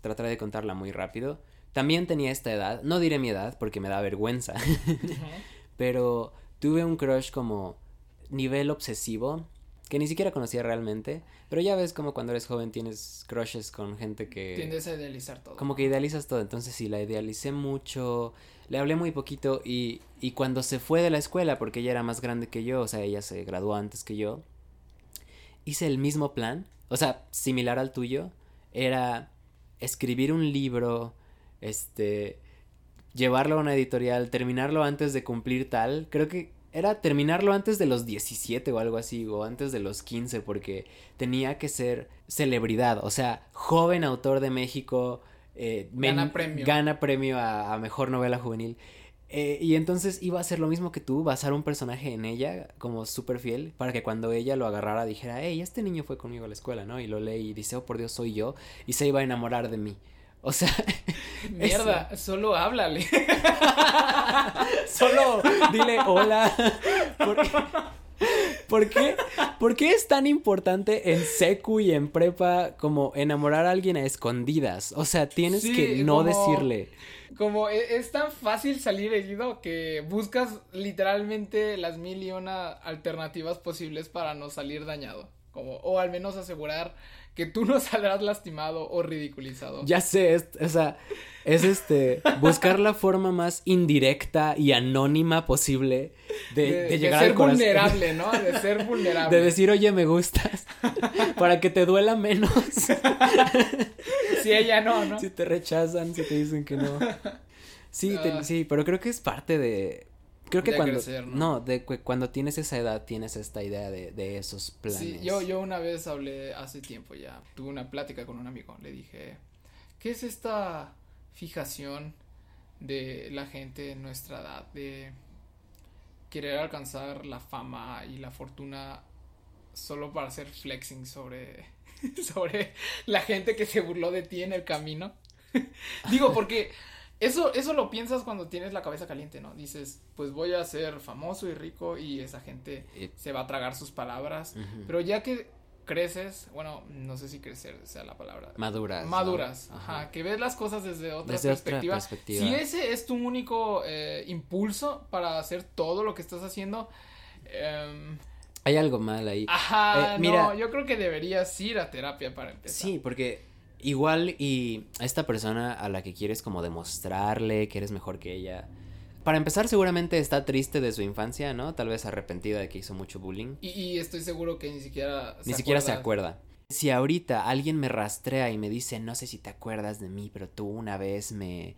trataré de contarla muy rápido. También tenía esta edad, no diré mi edad porque me da vergüenza, *laughs* pero tuve un crush como nivel obsesivo, que ni siquiera conocía realmente, pero ya ves como cuando eres joven tienes crushes con gente que... Tiendes a idealizar todo. Como que idealizas todo, entonces sí, la idealicé mucho, le hablé muy poquito y, y cuando se fue de la escuela, porque ella era más grande que yo, o sea, ella se graduó antes que yo, hice el mismo plan, o sea, similar al tuyo, era escribir un libro este, llevarlo a una editorial, terminarlo antes de cumplir tal, creo que era terminarlo antes de los 17 o algo así, o antes de los 15, porque tenía que ser celebridad, o sea, joven autor de México, eh, gana premio, gana premio a, mejor novela juvenil. Eh, y entonces iba a hacer lo mismo que tú, basar un personaje en ella como súper fiel, para que cuando ella lo agarrara dijera, hey, este niño fue conmigo a la escuela, ¿no? Y lo lee y dice, oh, por Dios, soy yo, y se iba a enamorar de mí. O sea. *laughs* Mierda, solo háblale. *laughs* solo dile hola. ¿Por qué? ¿Por qué, es tan importante en secu y en prepa como enamorar a alguien a escondidas? O sea, tienes que no decirle. Como e, es tan fácil salir herido que buscas literalmente las mil y una alternativas posibles para no salir dañado. Como, o al menos asegurar que tú no *laughs* saldrás lastimado o ridiculizado. Ya sé, o sea, es este, buscar la forma más indirecta y anónima posible de, de, llegar de ser vulnerable, ¿no? De *laughs* ser vulnerable. De decir, oye, me gustas, para que te duela menos. *laughs* si ella no, ¿no? Si te rechazan, si te dicen que no. Sí, ah. sí, pero creo que es parte de, Creo que cuando ¿no? de cuando tienes esa edad tienes esta idea de, de esos planes. Sí, yo yo una vez hablé hace tiempo ya, tuve una plática con un amigo, le dije, "¿Qué es esta fijación de la gente en nuestra edad de querer alcanzar la fama y la fortuna solo para hacer flexing sobre *laughs* sobre la gente que se burló de ti en el camino?" *laughs* Digo, porque eso, eso lo piensas cuando tienes la cabeza caliente, ¿no? Dices, pues voy a ser famoso y rico y esa gente se va a tragar sus palabras. Pero ya que creces, bueno, no sé si crecer sea la palabra. Maduras. Maduras, ajá. Que ves las cosas desde otra, perspectiva. Si ese es tu único eh, impulso para hacer todo lo que estás haciendo. Em, Hay algo mal ahí. Ajá, eh, mira, no, yo creo que deberías ir a terapia para empezar. Sí, porque Igual y a esta persona a la que quieres como demostrarle que eres mejor que ella. Para empezar, seguramente está triste de su infancia, ¿no? Tal vez arrepentida de que hizo mucho bullying. Y, estoy seguro que ni siquiera se Ni siquiera se acuerda. Si ahorita alguien me rastrea y me dice, no sé si te acuerdas de mí, pero tú una vez me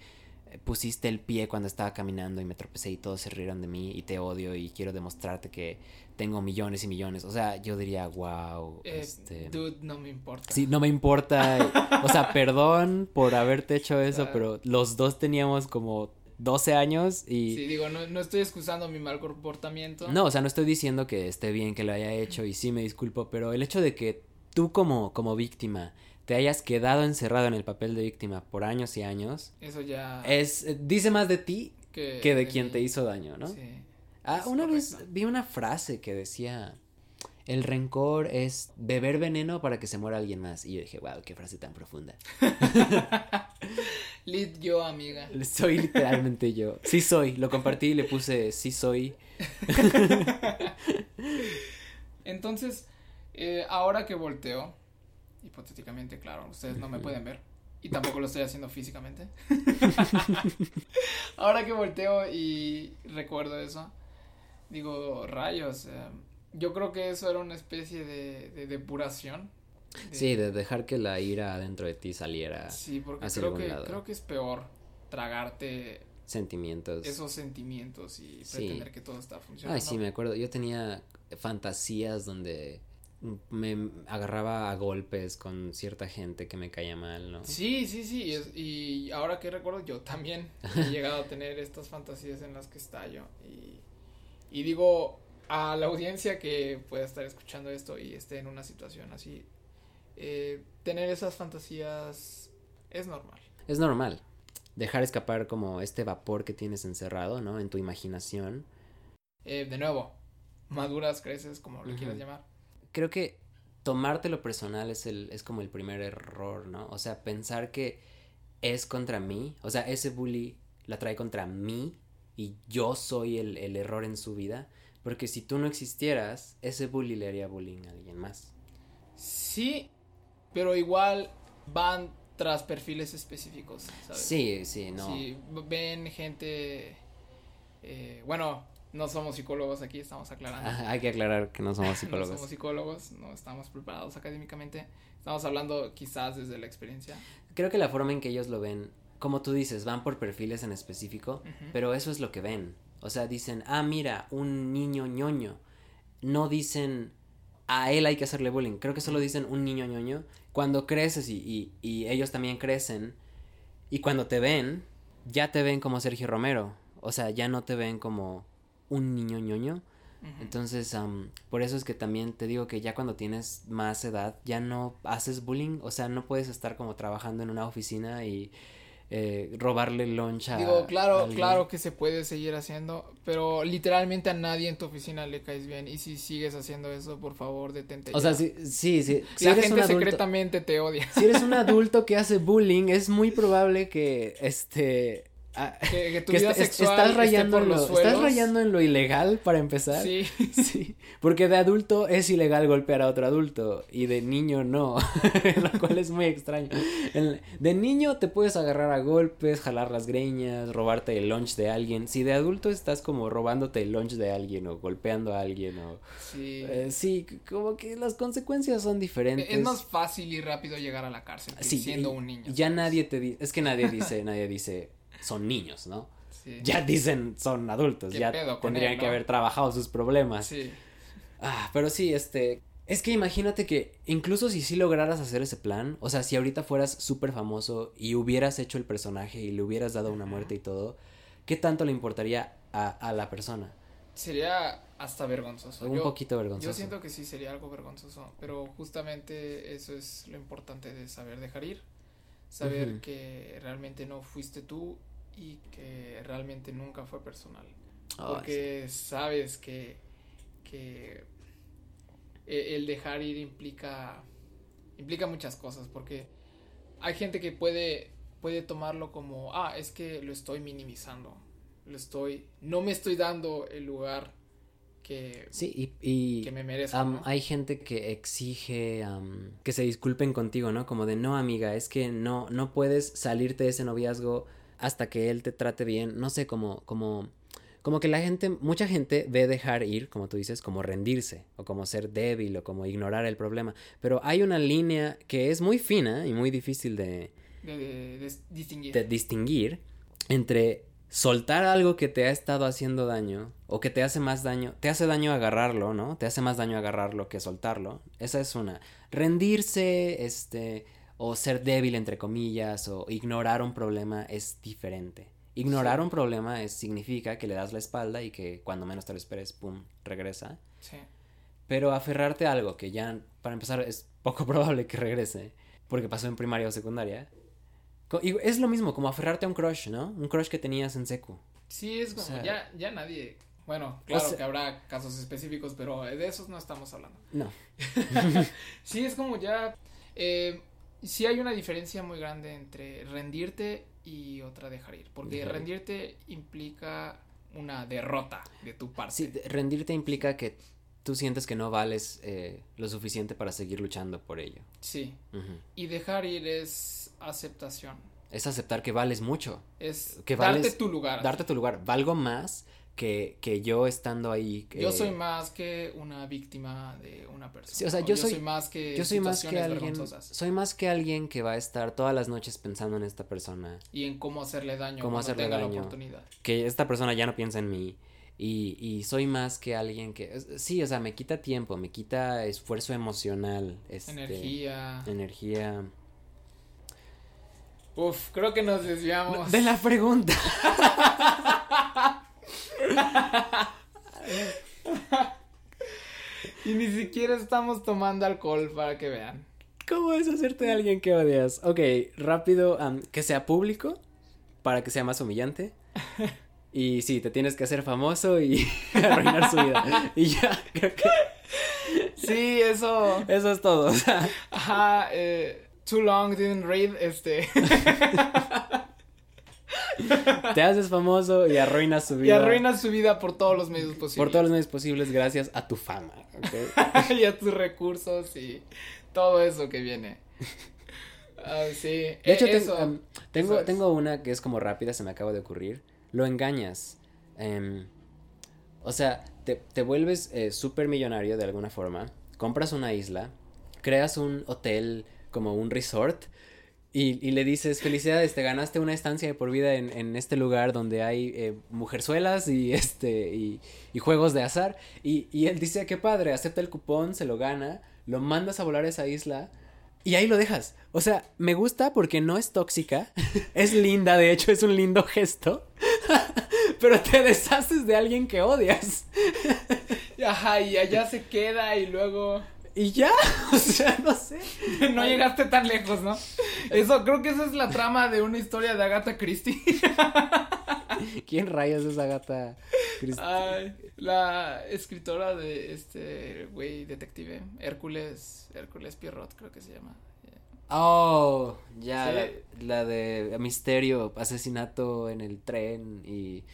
pusiste el pie cuando estaba caminando y me tropecé y todos se rieron de mí y te odio y quiero demostrarte que tengo millones y millones. O sea, yo diría, wow. Eh, este... Dude, no me importa. Sí, no me importa. o sea, *laughs* perdón por haberte hecho eso, pero los dos teníamos como 12 años y... Sí, digo, no, no estoy excusando mi mal comportamiento. No, o sea, no estoy diciendo que esté bien que lo haya hecho y sí me disculpo, pero el hecho de que tú como, como víctima te hayas quedado encerrado en el papel de víctima por años y años. Eso ya. Es, dice más de ti que, de, quien te hizo daño, ¿no? Sí. Ah, una vez vi una frase que decía, el rencor es beber veneno para que se muera alguien más. Y yo dije, wow, qué frase tan profunda. *laughs* Lit yo, amiga. Soy literalmente yo. *laughs* Sí soy, lo compartí y le puse sí soy. *laughs* Entonces, eh, ahora que volteo, hipotéticamente, claro, ustedes no me pueden ver. Y tampoco lo estoy haciendo físicamente. *laughs* ahora que volteo y recuerdo eso, digo, rayos, eh, yo creo que eso era una especie de, depuración. Sí, de dejar que la ira dentro de ti saliera. Sí, porque creo que, creo que es peor tragarte sentimientos. Esos sentimientos y pretender que todo está funcionando. Ay, sí, me acuerdo. Yo tenía fantasías donde me agarraba a golpes con cierta gente que me caía mal, ¿no? Sí, sí, sí. Y, ahora que recuerdo, yo también he *laughs* llegado a tener estas fantasías en las que estallo. Y y digo a la audiencia que pueda estar escuchando esto y esté en una situación así, eh, tener esas fantasías es normal. Es normal. Dejar escapar como este vapor que tienes encerrado, ¿no? En tu imaginación. Eh, de nuevo, maduras, creces, como lo quieras llamar. Creo que tomártelo personal es, el, es como el primer error, ¿no? O sea, pensar que es contra mí, o sea, ese bully la trae contra mí y yo soy el, error en su vida. Porque si tú no existieras, ese bully le haría bullying a alguien más. Sí, pero igual van tras perfiles específicos, ¿sabes? Sí, sí, no. Si ven gente, eh, bueno, no somos psicólogos aquí, estamos aclarando. hay que aclarar que no somos *laughs* psicólogos. no somos psicólogos, no estamos preparados académicamente, estamos hablando quizás desde la experiencia. Creo que la forma en que ellos lo ven como tú dices, van por perfiles en específico, pero eso es lo que ven. O sea, dicen, ah, mira, un niño ñoño. No dicen, a él hay que hacerle bullying. Creo que solo dicen un niño ñoño. Cuando creces y, y, y ellos también crecen, y cuando te ven, ya te ven como Sergio Romero. O sea, ya no te ven como un niño ñoño. Entonces, por eso es que también te digo que ya cuando tienes más edad, ya no haces bullying. O sea, no puedes estar como trabajando en una oficina y eh, robarle lunch a. Digo, claro, claro que se puede seguir haciendo, pero literalmente a nadie en tu oficina le caes bien. Y si sigues haciendo eso, por favor, detente. O sea, sí, sí, sí. Si La gente secretamente te odia. Si eres un *laughs* adulto que hace bullying, es muy probable que este Ah, *laughs* que, tu vida sexual estás rayando en lo, estás rayando en lo ilegal para empezar. Sí. *laughs* sí. Porque de adulto es ilegal golpear a otro adulto y de niño no, *laughs* lo cual es muy extraño. de niño te puedes agarrar a golpes, jalar las greñas, robarte el lunch de alguien. Si de adulto estás como robándote el lunch de alguien o golpeando a alguien o Sí. Eh, sí, como que las consecuencias son diferentes. Es más fácil y rápido llegar a la cárcel siendo un niño. Ya nadie te dice, es que nadie dice, nadie dice son niños, ¿no? Ya dicen son adultos, ya tendrían que haber trabajado sus problemas. Sí. Ah, pero sí, este, es que imagínate que incluso si sí lograras hacer ese plan, o sea, si ahorita fueras súper famoso y hubieras hecho el personaje y le hubieras dado una muerte y todo, ¿qué tanto le importaría a, la persona? Sería hasta vergonzoso. Un poquito vergonzoso. Yo siento que sí sería algo vergonzoso, pero justamente eso es lo importante de saber dejar ir, saber que realmente no fuiste tú y que realmente nunca fue personal. porque sabes que, que e, el dejar ir implica, implica muchas cosas, porque hay gente que puede, puede tomarlo como, ah, es que lo estoy minimizando, lo estoy, no me estoy dando el lugar que, sí, y, que me merezco. Hay gente que exige que se disculpen contigo, ¿no? Como de, no, amiga, es que no, no puedes salirte de ese noviazgo hasta que él te trate bien, no sé, como, como, como que la gente, mucha gente ve dejar ir, como tú dices, como rendirse, o como ser débil, o como ignorar el problema, pero hay una línea que es muy fina y muy difícil de, de, distinguir. de distinguir entre soltar algo que te ha estado haciendo daño o que te hace más daño, te hace daño agarrarlo, ¿no? Te hace más daño agarrarlo que soltarlo. Esa es una. Rendirse, este, o ser débil entre comillas o ignorar un problema es diferente. Ignorar un problema es, significa que le das la espalda y que cuando menos te lo esperes, pum, regresa. Sí. Pero aferrarte a algo que ya, para empezar, es poco *laughs* probable que regrese, porque pasó en primaria o secundaria. Y es lo mismo, como aferrarte a un crush, ¿no? Un crush que tenías en seco. Sí, es como, ya, ya nadie... Bueno, claro que habrá casos específicos, pero de esos no estamos hablando. No. *laughs* sí, es como ya... Eh, sí hay una diferencia muy grande entre rendirte y otra dejar ir. Porque rendirte implica una derrota de tu parte. Sí, rendirte implica que tú sientes que no vales eh, lo suficiente para seguir luchando por ello. Sí. Y dejar ir es aceptación. Es aceptar que vales mucho. Es que darte tu lugar. Darte tu lugar. Valgo más que, que yo estando ahí. Yo soy más que una víctima de una persona. o sea, yo, soy, más que. Yo soy más que alguien. Soy más que alguien que va a estar todas las noches pensando en esta persona. Y en cómo hacerle daño. Cómo hacerle daño. La oportunidad. Que esta persona ya no piensa en mí. Y, y soy más que alguien que. Sí, o sea, me quita tiempo, me quita esfuerzo emocional. Este, energía. Energía. Uf, creo que nos desviamos. De la pregunta. *laughs* y ni siquiera estamos tomando alcohol para que vean. ¿Cómo es hacerte de alguien que odias? Ok, rápido, que sea público para que sea más humillante. *laughs* Y sí, te tienes que hacer famoso y *laughs* arruinar su vida. Y ya, creo que. Sí, eso. Eso es todo. Ajá, eh, too long, didn't read, este. *laughs* Te haces famoso y arruinas su vida. Y arruinas su vida por todos los medios posibles. Por todos los medios posibles gracias a tu fama. *laughs* y a tus recursos y todo eso que viene. Ah, sí. De hecho, e, tengo, tengo una que es como rápida, se me acaba de ocurrir. Lo engañas. Em, o sea, te, te vuelves eh, súper millonario de alguna forma. Compras una isla. Creas un hotel como un resort Y, le dices, felicidades, te ganaste una estancia de por vida en, este lugar donde hay eh, mujerzuelas y *laughs* este y, y juegos de azar. Y, y él dice, qué padre, acepta el cupón, se lo gana, lo mandas a volar a esa isla y ahí lo dejas. O sea, me gusta porque no es tóxica, *laughs* es linda, de hecho es un lindo gesto, *laughs* pero te deshaces de alguien que odias. Ajá, y allá se queda y luego... Y ya, *laughs* o sea, no sé. *laughs* no llegaste tan lejos, ¿no? Eso, creo que esa es la trama de una historia de Agatha Christie. *laughs* ¿Quién rayos es Agatha Christie? Ay, la escritora de este güey detective, Hércules, Hércules Pierrot, creo que se llama. Oh, ya, Sí. la, la de misterio, asesinato en el tren y, y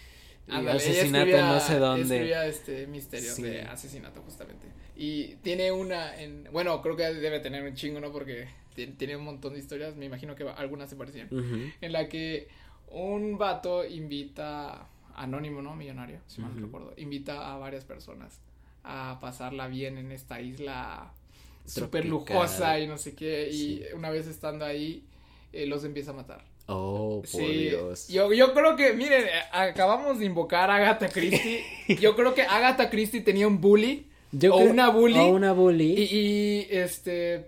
Ándale, ella asesinato escribía- no sé dónde. Escribía este misterio Sí. de asesinato, justamente. Y tiene una en. Bueno, creo que debe tener un chingo, ¿no? Porque ti- tiene un montón de historias. Me imagino que algunas se parecían. En la que un vato invita. Anónimo, ¿no? Millonario, si mal no Ujú. recuerdo. Invita a varias personas a pasarla bien en esta isla súper lujosa y no sé qué. Y Sí. una vez estando ahí, eh, los empieza a matar. Oh, por Sí, Dios. Yo, yo creo que, miren, eh, acabamos de invocar a Agatha Christie. *laughs* yo creo que Agatha Christie tenía un bully. Yo o creo- una bully. O una bully. Y, y, este.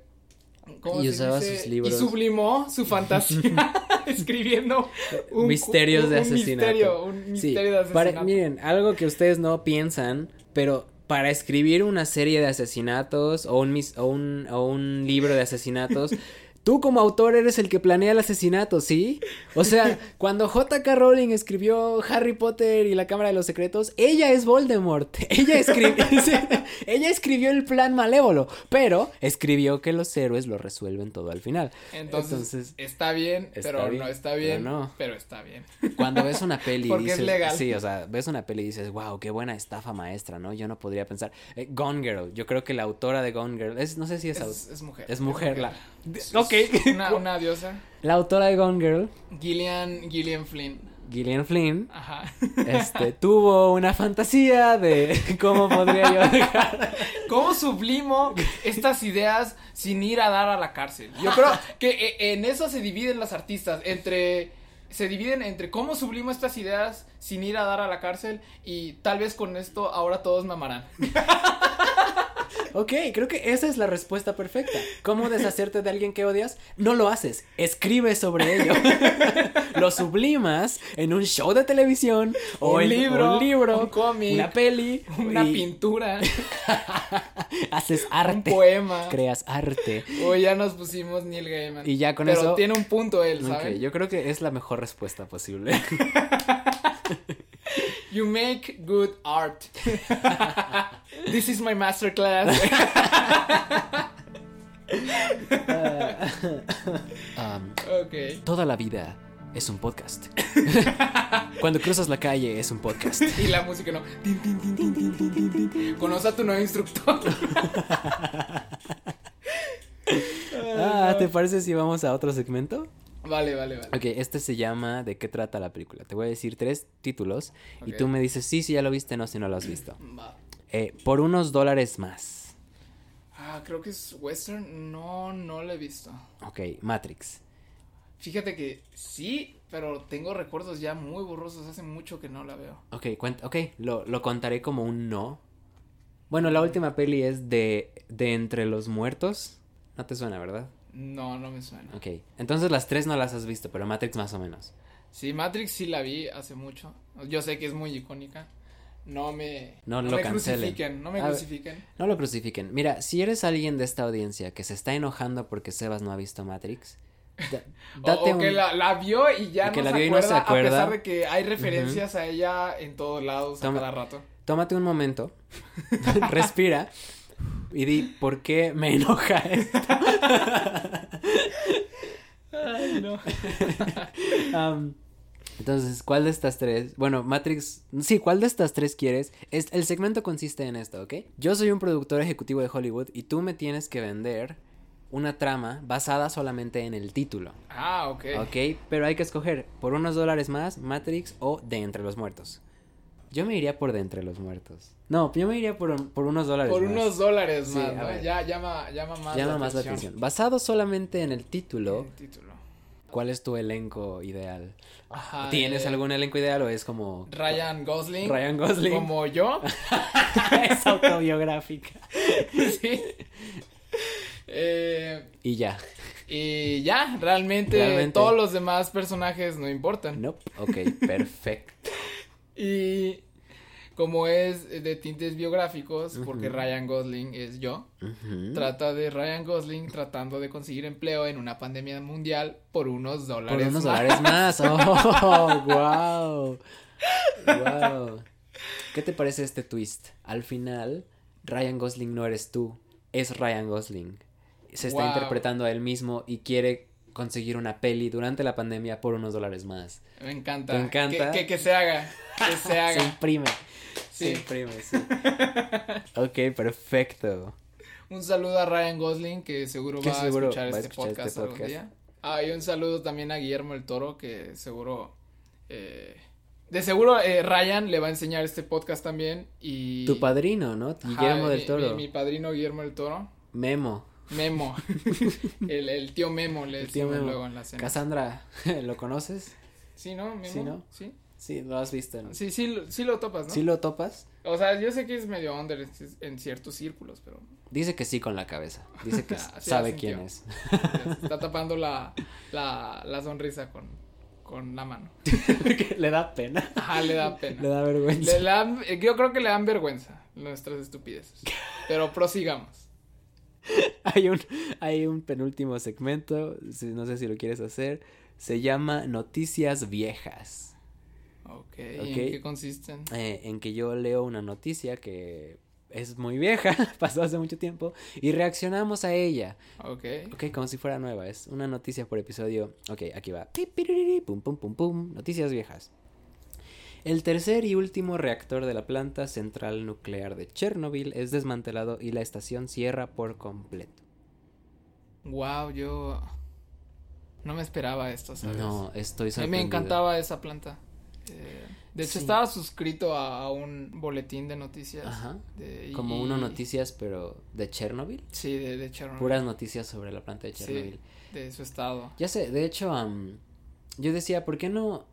¿cómo Y se usaba dice? sus libros. Y sublimó su fantasía *laughs* *laughs* escribiendo un, Misterios de un asesinato. Misterio, un Sí, misterio de para- asesinato. miren, algo que ustedes no piensan, pero para escribir una serie de asesinatos o un, mis- o un, o un libro de asesinatos, *laughs* tú como autor eres el que planea el asesinato, ¿sí? O sea, *laughs* cuando J.K. Rowling escribió Harry Potter y la Cámara de los Secretos, ella es Voldemort. *laughs* Ella escribió, *laughs* ella escribió el plan malévolo, pero escribió que los héroes lo resuelven todo al final. Entonces, Entonces, está bien, está pero bien, no está pero bien. no. Pero está bien. Cuando ves una peli y Porque es dices, legal. sí, o sea, ves una peli y dices, wow, qué buena estafa maestra, ¿no? Yo no podría pensar. Eh, Gone Girl, yo creo que la autora de Gone Girl, es, no sé si es, Es, es mujer. es mujer, la, ok. *laughs* Una, *laughs* una diosa. la autora de Gone Girl, Gillian, Gillian Flynn. Gillian Flynn, Ajá. este, tuvo una fantasía de *laughs* cómo podría yo dejar. ¿Cómo sublimo estas ideas sin ir a dar a la cárcel? Yo creo que eh, en eso se dividen las artistas, entre se dividen entre cómo sublimo estas ideas sin ir a dar a la cárcel y tal vez con esto ahora todos mamarán. Ok, creo que esa es la respuesta perfecta. ¿Cómo deshacerte de alguien que odias? No lo haces, escribes sobre ello. *laughs* lo sublimas en un show de televisión o Un en libro, un libro, un cómic, una peli, Una y pintura, *laughs* haces un arte, poema. creas arte. O ya nos pusimos Neil Gaiman. Y ya con Pero eso- tiene un punto él, Ok, ¿sabes? yo creo que es la mejor respuesta posible. *laughs* You make good art. *laughs* This is my masterclass. *laughs* *laughs* Um, ok. toda la vida es un podcast. Cuando cruzas la calle es un podcast. Y la música no. Conoce a tu nuevo instructor. Ah, ¿te parece si vamos a otro segmento? Vale, vale, vale. Ok, este se llama ¿De qué trata la película? Te voy a decir tres títulos y tú me dices sí, si ya lo viste, no, si no lo has visto. *clears throat* Va. Eh, por unos dólares más. Ah, creo que es western. No, no lo he visto. Ok, Matrix. Fíjate que sí, pero tengo recuerdos ya muy borrosos. Hace mucho que no la veo. Ok, cuenta, ok, lo, lo contaré como un no. Bueno, la última peli es de, de Entre los Muertos. No te suena, ¿verdad? No, no me suena. Ok, entonces las tres no las has visto, pero Matrix más o menos. Sí, Matrix sí la vi hace mucho. Yo sé que es muy icónica. No me. No lo me crucifiquen. No me A ver. crucifiquen. No lo crucifiquen. Mira, si eres alguien de esta audiencia que se está enojando porque Sebas no ha visto Matrix, da- *laughs* date o que un... la, la vio y ya no, que la se vio y no acuerda, se acuerda. A pesar de que hay referencias a ella en todos lados Toma- a cada rato. Tómate un momento, *laughs* respira y di por qué me enoja esto. Ay, no. *laughs* Entonces, ¿cuál de estas tres? Bueno, Matrix, sí, ¿cuál de estas tres quieres? Es, el segmento consiste en esto, ¿ok? Yo soy un productor ejecutivo de Hollywood y tú me tienes que vender una trama basada solamente en el título, Ah, ok. ¿ok? Pero hay que escoger por unos dólares más, Matrix o De Entre los Muertos. Yo me iría por De Entre los Muertos. No, yo me iría por, por unos dólares Por más. unos dólares más, ¿no? Ya llama, llama más Llama la más la atención. Basado solamente en el título, El título. ¿Cuál es tu elenco ideal? Ajá, ¿Tienes eh, algún elenco ideal o es como Ryan Gosling. Ryan Gosling? Como yo. *laughs* es autobiográfica. *laughs* sí. Eh, Y ya. y ya, realmente, Realmente. todos los demás personajes no importan. Nope. Ok, perfecto. *laughs* Y como es de tintes biográficos, porque. Ryan Gosling es yo, trata de Ryan Gosling tratando de conseguir empleo en una pandemia mundial por unos dólares. Por unos más. dólares más. *laughs* Oh, wow. Wow. ¿Qué te parece este twist? Al final, Ryan Gosling no eres tú, es Ryan Gosling. Se está Wow. interpretando a él mismo y quiere conseguir una peli durante la pandemia por unos dólares más. Me encanta. ¿Te encanta? Que, que, que se haga. Que se *laughs* Se haga. imprime. Se Sí. imprime, sí. *laughs* ok, perfecto. Un saludo a Ryan Gosling, que seguro Que va seguro a escuchar va a este escuchar este podcast algún podcast. día. Ah, y un saludo también a Guillermo el Toro, que seguro. eh, de seguro eh, Ryan le va a enseñar este podcast también. Y. Tu padrino, ¿no? Guillermo del mi- Toro. Mi, mi padrino Guillermo del Toro. Memo. Memo. *laughs* el, el tío Memo le decimos luego en la cena. Cassandra, *laughs* ¿lo conoces? Sí, ¿no? Memo. Sí, ¿no? Sí. Sí, lo has visto. ¿no? Sí, sí, lo- sí lo topas, ¿no? ¿Sí lo topas? O sea, yo sé que es medio under en- ciertos círculos, pero Dice que sí con la cabeza. Dice que *laughs* Así sabe quién es. está tapando la, la, la sonrisa con, con la mano. le da pena. Ajá, le da pena. Le da vergüenza. Le dan- eh, yo creo que le dan vergüenza nuestras estupideces. Pero prosigamos. *laughs* Hay un, hay un penúltimo segmento, no sé si lo quieres hacer. Se llama Noticias Viejas. Ok, ¿y Ok. en qué consisten? eh, en que yo leo una noticia que es muy vieja, *laughs* pasó hace mucho tiempo, y reaccionamos a ella. Ok. Ok, como si fuera nueva, es una noticia por episodio. Ok, aquí va. Pum, pum, pum, pum. Noticias viejas. El tercer y último reactor de la planta central nuclear de Chernobyl es desmantelado y la estación cierra por completo. Wow, yo no me esperaba esto, ¿sabes? No, estoy A mí sorprendido. me encantaba esa planta. Eh, de hecho, Sí. estaba suscrito a, a un boletín de noticias. Ajá. de- Como uno noticias, pero de Chernobyl. Sí, de, de Chernobyl. Puras noticias sobre la planta de Sí. Chernobyl. De su estado. Ya sé, de hecho, am, yo decía, ¿por qué no,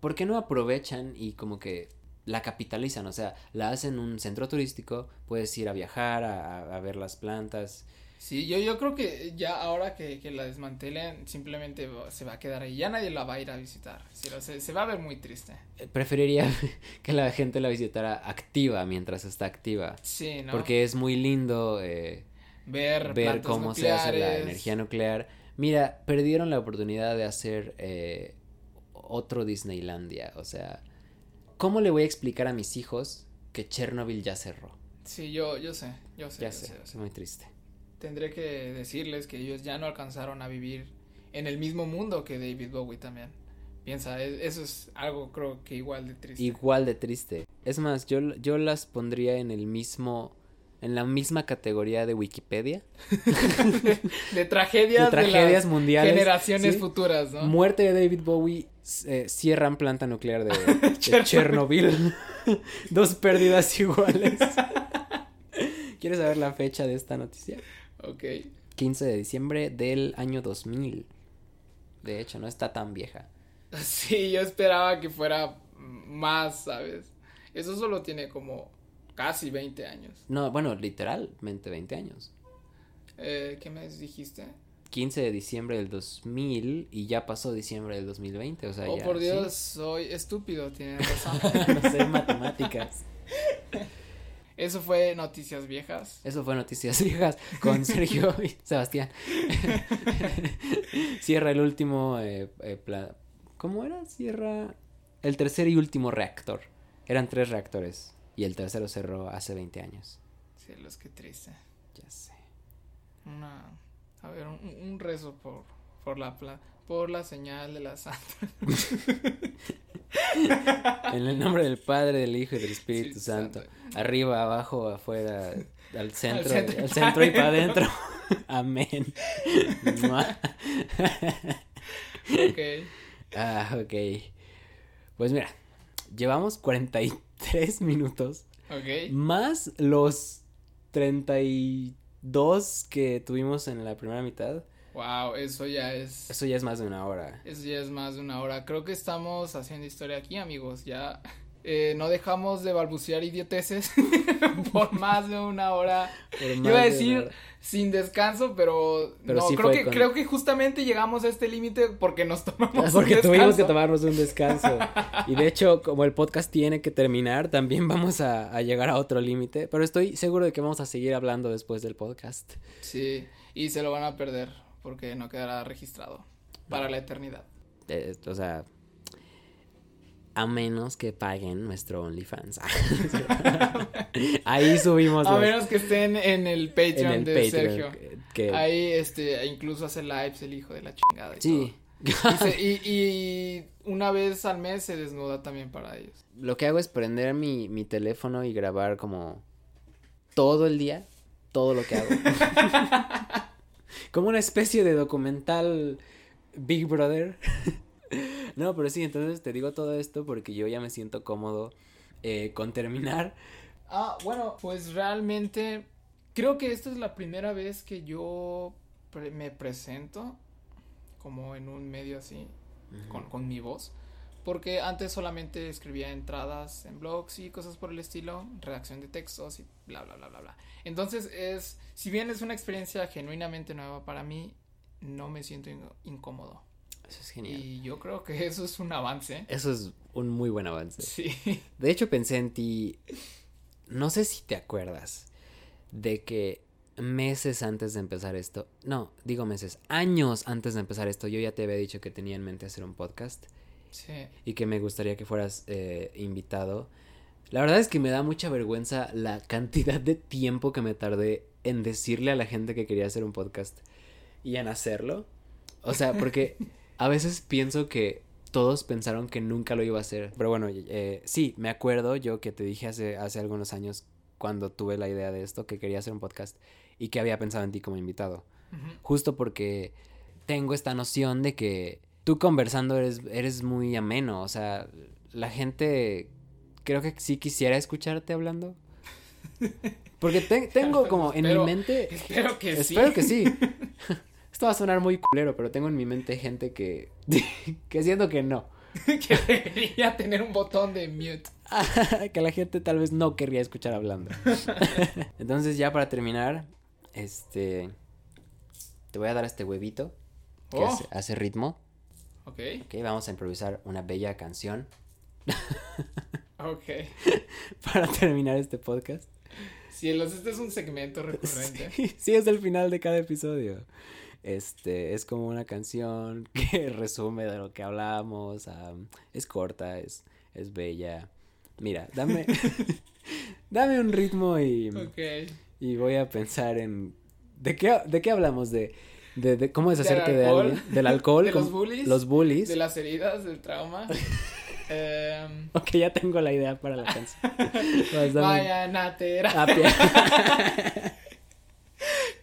por qué no aprovechan y como que la capitalizan? O sea, la hacen un centro turístico, puedes ir a viajar, a, ver las plantas. Sí, yo, yo creo que ya ahora que, que la desmantelen, simplemente se va a quedar ahí. Ya nadie la va a ir a visitar. Sea, se va a ver muy triste. Eh, Preferiría *laughs* que la gente la visitara activa mientras está activa. Sí, ¿no? Porque es muy lindo eh, ver, ver cómo se hace la energía nuclear. Mira, perdieron la oportunidad de hacer eh, otro Disneylandia. O sea, ¿cómo le voy a explicar a mis hijos que Chernobyl ya cerró? Sí, yo, yo sé, yo sé, Ya yo sé, sé, yo es sé. muy triste. Tendré que decirles que ellos ya no alcanzaron a vivir en el mismo mundo que David Bowie también. Piensa, e- eso es algo creo que igual de triste. Igual de triste. Es más, yo, yo las pondría en el mismo, en la misma categoría de Wikipedia. *laughs* de tragedias de tragedias las mundiales. generaciones ¿sí? futuras, ¿no? Muerte de David Bowie, eh, cierran planta nuclear de, *laughs* de Chernobyl. *laughs* Dos pérdidas iguales. *laughs* ¿Quieres saber la fecha de esta noticia? Ok. 15 de diciembre del año 2000. De hecho, no está tan vieja. Sí, yo esperaba que fuera más, ¿sabes? Eso solo tiene como casi 20 años. No, bueno, literalmente 20 años. Eh, ¿Qué me dijiste? 15 de diciembre del 2000 y ya pasó diciembre del 2020, o sea, oh, ya. por ¿sí? Dios, soy estúpido, tienes *laughs* razón. *laughs* no sé matemáticas. *laughs* Eso fue Noticias Viejas. Eso fue Noticias Viejas con Sergio y Sebastián. Cierra el último. eh, eh, pla- ¿Cómo era? Cierra el tercer y último reactor. Eran tres reactores y el tercero cerró hace 20 años. Cielos, qué triste. Ya sé. Una, a ver, un, un rezo por, por la por la señal de la santa. *laughs* En el nombre del Padre, del Hijo y del Espíritu Sí, Santo. santo. Arriba, abajo, afuera, al centro, al centro. centro, y para adentro. *laughs* Amén. *laughs* Ok. ah, ok. Pues mira, llevamos 43 minutos Ok. más los 32 que tuvimos en la primera mitad. Wow, eso ya es. Eso ya es más de una hora. Eso ya es más de una hora. Creo que estamos haciendo historia aquí, amigos. Ya *laughs* eh, no dejamos de balbucear idioteces *laughs* por más de una hora. Iba a decir sin descanso, pero, no, creo que, creo que justamente llegamos a este límite porque nos tomamos porque tuvimos que tomarnos un descanso. *laughs* y de hecho, como el podcast tiene que terminar, también vamos a, a llegar a otro límite. Pero estoy seguro de que vamos a seguir hablando después del podcast. Sí, y se lo van a perder porque no quedará registrado para la eternidad. Eh, o sea, a menos que paguen nuestro OnlyFans. *laughs* *laughs* Ahí subimos. A menos que estén en el Patreon de Sergio. Ahí, este, incluso hace lives el hijo de la chingada. sí. *laughs* Y, una vez al mes se desnuda también para ellos. Lo que hago es prender mi, mi teléfono y grabar como todo el día, todo lo que hago. como una especie de documental Big Brother. *laughs* no, pero sí, entonces te digo todo esto porque yo ya me siento cómodo eh, con terminar. Ah, bueno, pues realmente creo que esta es la primera vez que yo me presento como en un medio así, con, con mi voz. Porque antes solamente escribía entradas en blogs y cosas por el estilo, redacción de textos y bla, bla, bla, bla, bla. Entonces es, si bien es una experiencia genuinamente nueva para mí, no me siento incómodo. Eso es genial. Y yo creo que *laughs* eso es un avance. Eso es un muy buen avance. Sí. De hecho, pensé en ti. No sé si te acuerdas de que meses antes de empezar esto, no, digo meses, años antes de empezar esto, yo ya te había dicho que tenía en mente hacer un podcast. Sí. Y que me gustaría que fueras eh, invitado. La verdad es que me da mucha vergüenza la cantidad de tiempo que me tardé en decirle a la gente que quería hacer un podcast y en hacerlo. O sea, porque *laughs* a veces pienso que todos pensaron que nunca lo iba a hacer. Pero bueno, eh, sí, me acuerdo yo que te dije hace, hace algunos años cuando tuve la idea de esto, que quería hacer un podcast y que había pensado en ti como invitado. Justo porque tengo esta noción de que tú conversando eres, eres muy ameno, o sea, la gente creo que sí quisiera escucharte hablando. Porque *laughs* tengo como en mi mente... Espero que sí. Espero que sí. *laughs* Esto va a sonar muy culero, pero tengo en mi mente gente que. *laughs* que siento que no. *laughs* que debería tener un botón de mute. *laughs* que la gente tal vez no querría escuchar hablando. Entonces, ya para terminar, este. Te voy a dar este huevito que oh. hace, ritmo. Ok. Ok, vamos a improvisar una bella canción. ok. para terminar este podcast. Cielos, este es un segmento recurrente. sí, es el final de cada episodio. Este, es como una canción *laughs* que resume de lo que hablamos. es corta, es, es bella. Mira, dame, *laughs* dame un ritmo y, y voy a pensar en... ¿De qué, de qué hablamos? De, de, cómo deshacerte de alguien. Del alcohol. *laughs* de los bullies. Los bullies. De las heridas, del trauma. Em, ok, ya tengo la idea para la canción. Vayan a terapia.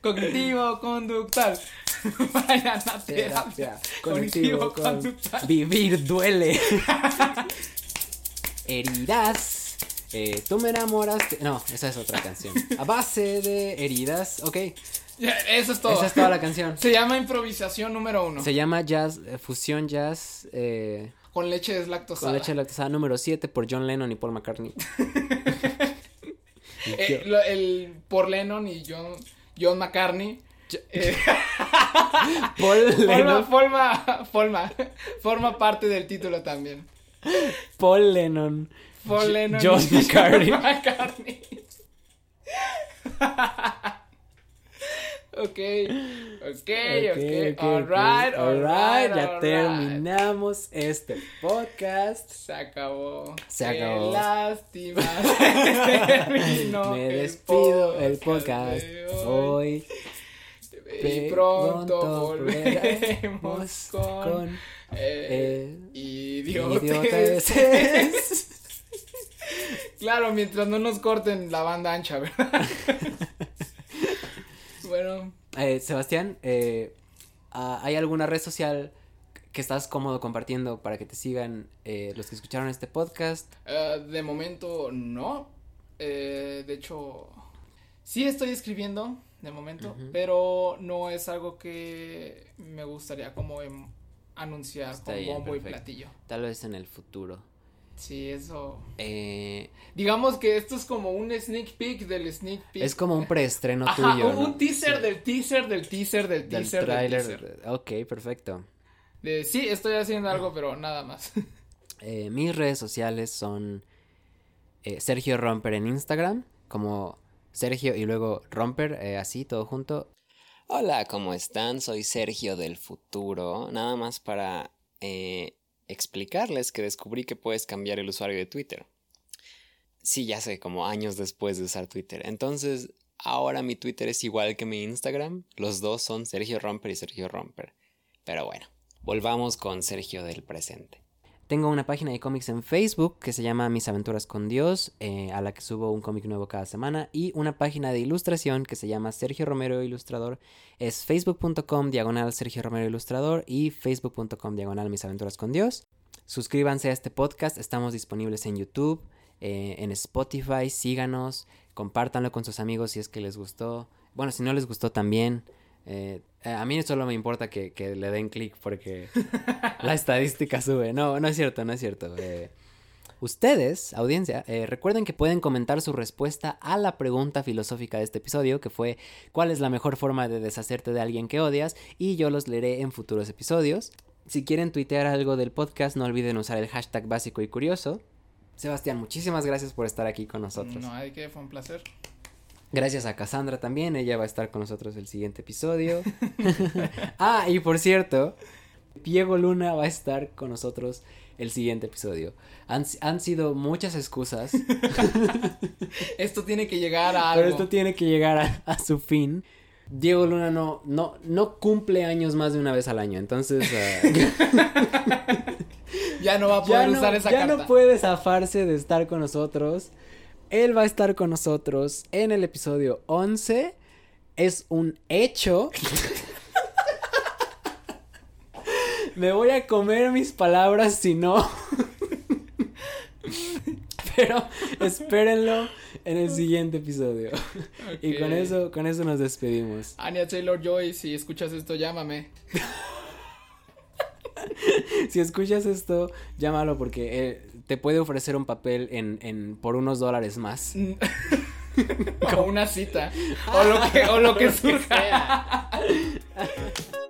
Cognitivo conductual. *laughs* Vayan a terapia. Cognitivo conductual. Vivir duele. *laughs* Heridas. Eh, tú me enamoraste. No, esa es otra canción. A base de heridas. Ok. eso es todo. Esa es toda la canción. Se llama improvisación número uno. Se llama jazz, eh, fusión jazz. Eh, con leche deslactosada. Con leche deslactosada número 7 por John Lennon y Paul McCartney. *laughs* el, por Lennon y John, John McCartney *laughs* eh, *laughs* Paul Lennon. Forma, forma, forma, parte del título también. Paul Lennon. Paul Lennon. *laughs* John McCartney. McCartney. ok, ok, ok, alright, alright, ya terminamos este podcast. Se acabó. Se acabó. Qué lástima. Me despido el podcast, hoy y pronto volveremos con, eh, *laughs* claro, mientras no nos corten la banda ancha, ¿verdad? *laughs* bueno. Eh, Sebastián, eh, ¿hay alguna red social que estás cómodo compartiendo para que te sigan eh, los que escucharon este podcast? Eh, de momento no. Eh, de hecho, sí estoy escribiendo de momento, pero no es algo que me gustaría como em- anunciar Está con bombo y platillo. Tal vez en el futuro. Sí, eso. Eh, Digamos que esto es como un sneak peek del sneak peek. es como un *laughs* preestreno Ajá, tuyo. un, ¿no? un teaser Sí. del teaser del teaser del Del teaser del tráiler. teaser. Ok, perfecto. De, sí, estoy haciendo algo, pero nada más. *laughs* Eh, mis redes sociales son eh, Sergio Romper en Instagram, como Sergio y luego Romper, eh, así, todo junto. Hola, ¿cómo están? Soy Sergio del futuro. Nada más para eh, explicarles que descubrí que puedes cambiar el usuario de Twitter. Sí, ya sé, como años después de usar Twitter. Entonces, ahora mi Twitter es igual que mi Instagram. Los dos son Sergio Romper y Sergio Romper. Pero bueno, volvamos con Sergio del presente. Tengo una página de cómics en Facebook que se llama Mis Aventuras con Dios, eh, a la que subo un cómic nuevo cada semana, y una página de ilustración que se llama Sergio Romero Ilustrador. Es facebook.com diagonal Sergio Romero Ilustrador y facebook.com diagonal Mis Aventuras con Dios. Suscríbanse a este podcast, estamos disponibles en YouTube, eh, en Spotify, síganos, compártanlo con sus amigos si es que les gustó. Bueno, si no les gustó también. eh, a mí solo me importa que, que le den clic porque la estadística sube. No, no es cierto, no es cierto. Eh, ustedes, audiencia, eh, recuerden que pueden comentar su respuesta a la pregunta filosófica de este episodio, que fue ¿cuál es la mejor forma de deshacerte de alguien que odias? Y yo los leeré en futuros episodios. Si quieren tuitear algo del podcast, no olviden usar el hashtag básico y curioso. Sebastián, muchísimas gracias por estar aquí con nosotros. No hay que, fue un placer. Gracias a Cassandra también, ella va a estar con nosotros el siguiente episodio. *laughs* ah, y por cierto, Diego Luna va a estar con nosotros el siguiente episodio. Han, han sido muchas excusas, *laughs* Esto tiene que llegar a algo. pero esto tiene que llegar a, a su fin. Diego Luna no, no, no cumple años más de una vez al año, entonces ah, *laughs* Ya no va a ya, poder no, usar esa ya carta. no puede zafarse de estar con nosotros. Él va a estar con nosotros en el episodio 11. Es un hecho. *laughs* Me voy a comer mis palabras si no. *laughs* Pero espérenlo en el siguiente episodio. Y con eso, con eso nos despedimos. Anya Taylor Joy, si escuchas esto, llámame. *laughs* Si escuchas esto, llámalo porque eh, te puede ofrecer un papel en, en por unos dólares más. *laughs* o una cita. O lo que, o lo que *laughs* surja. *laughs*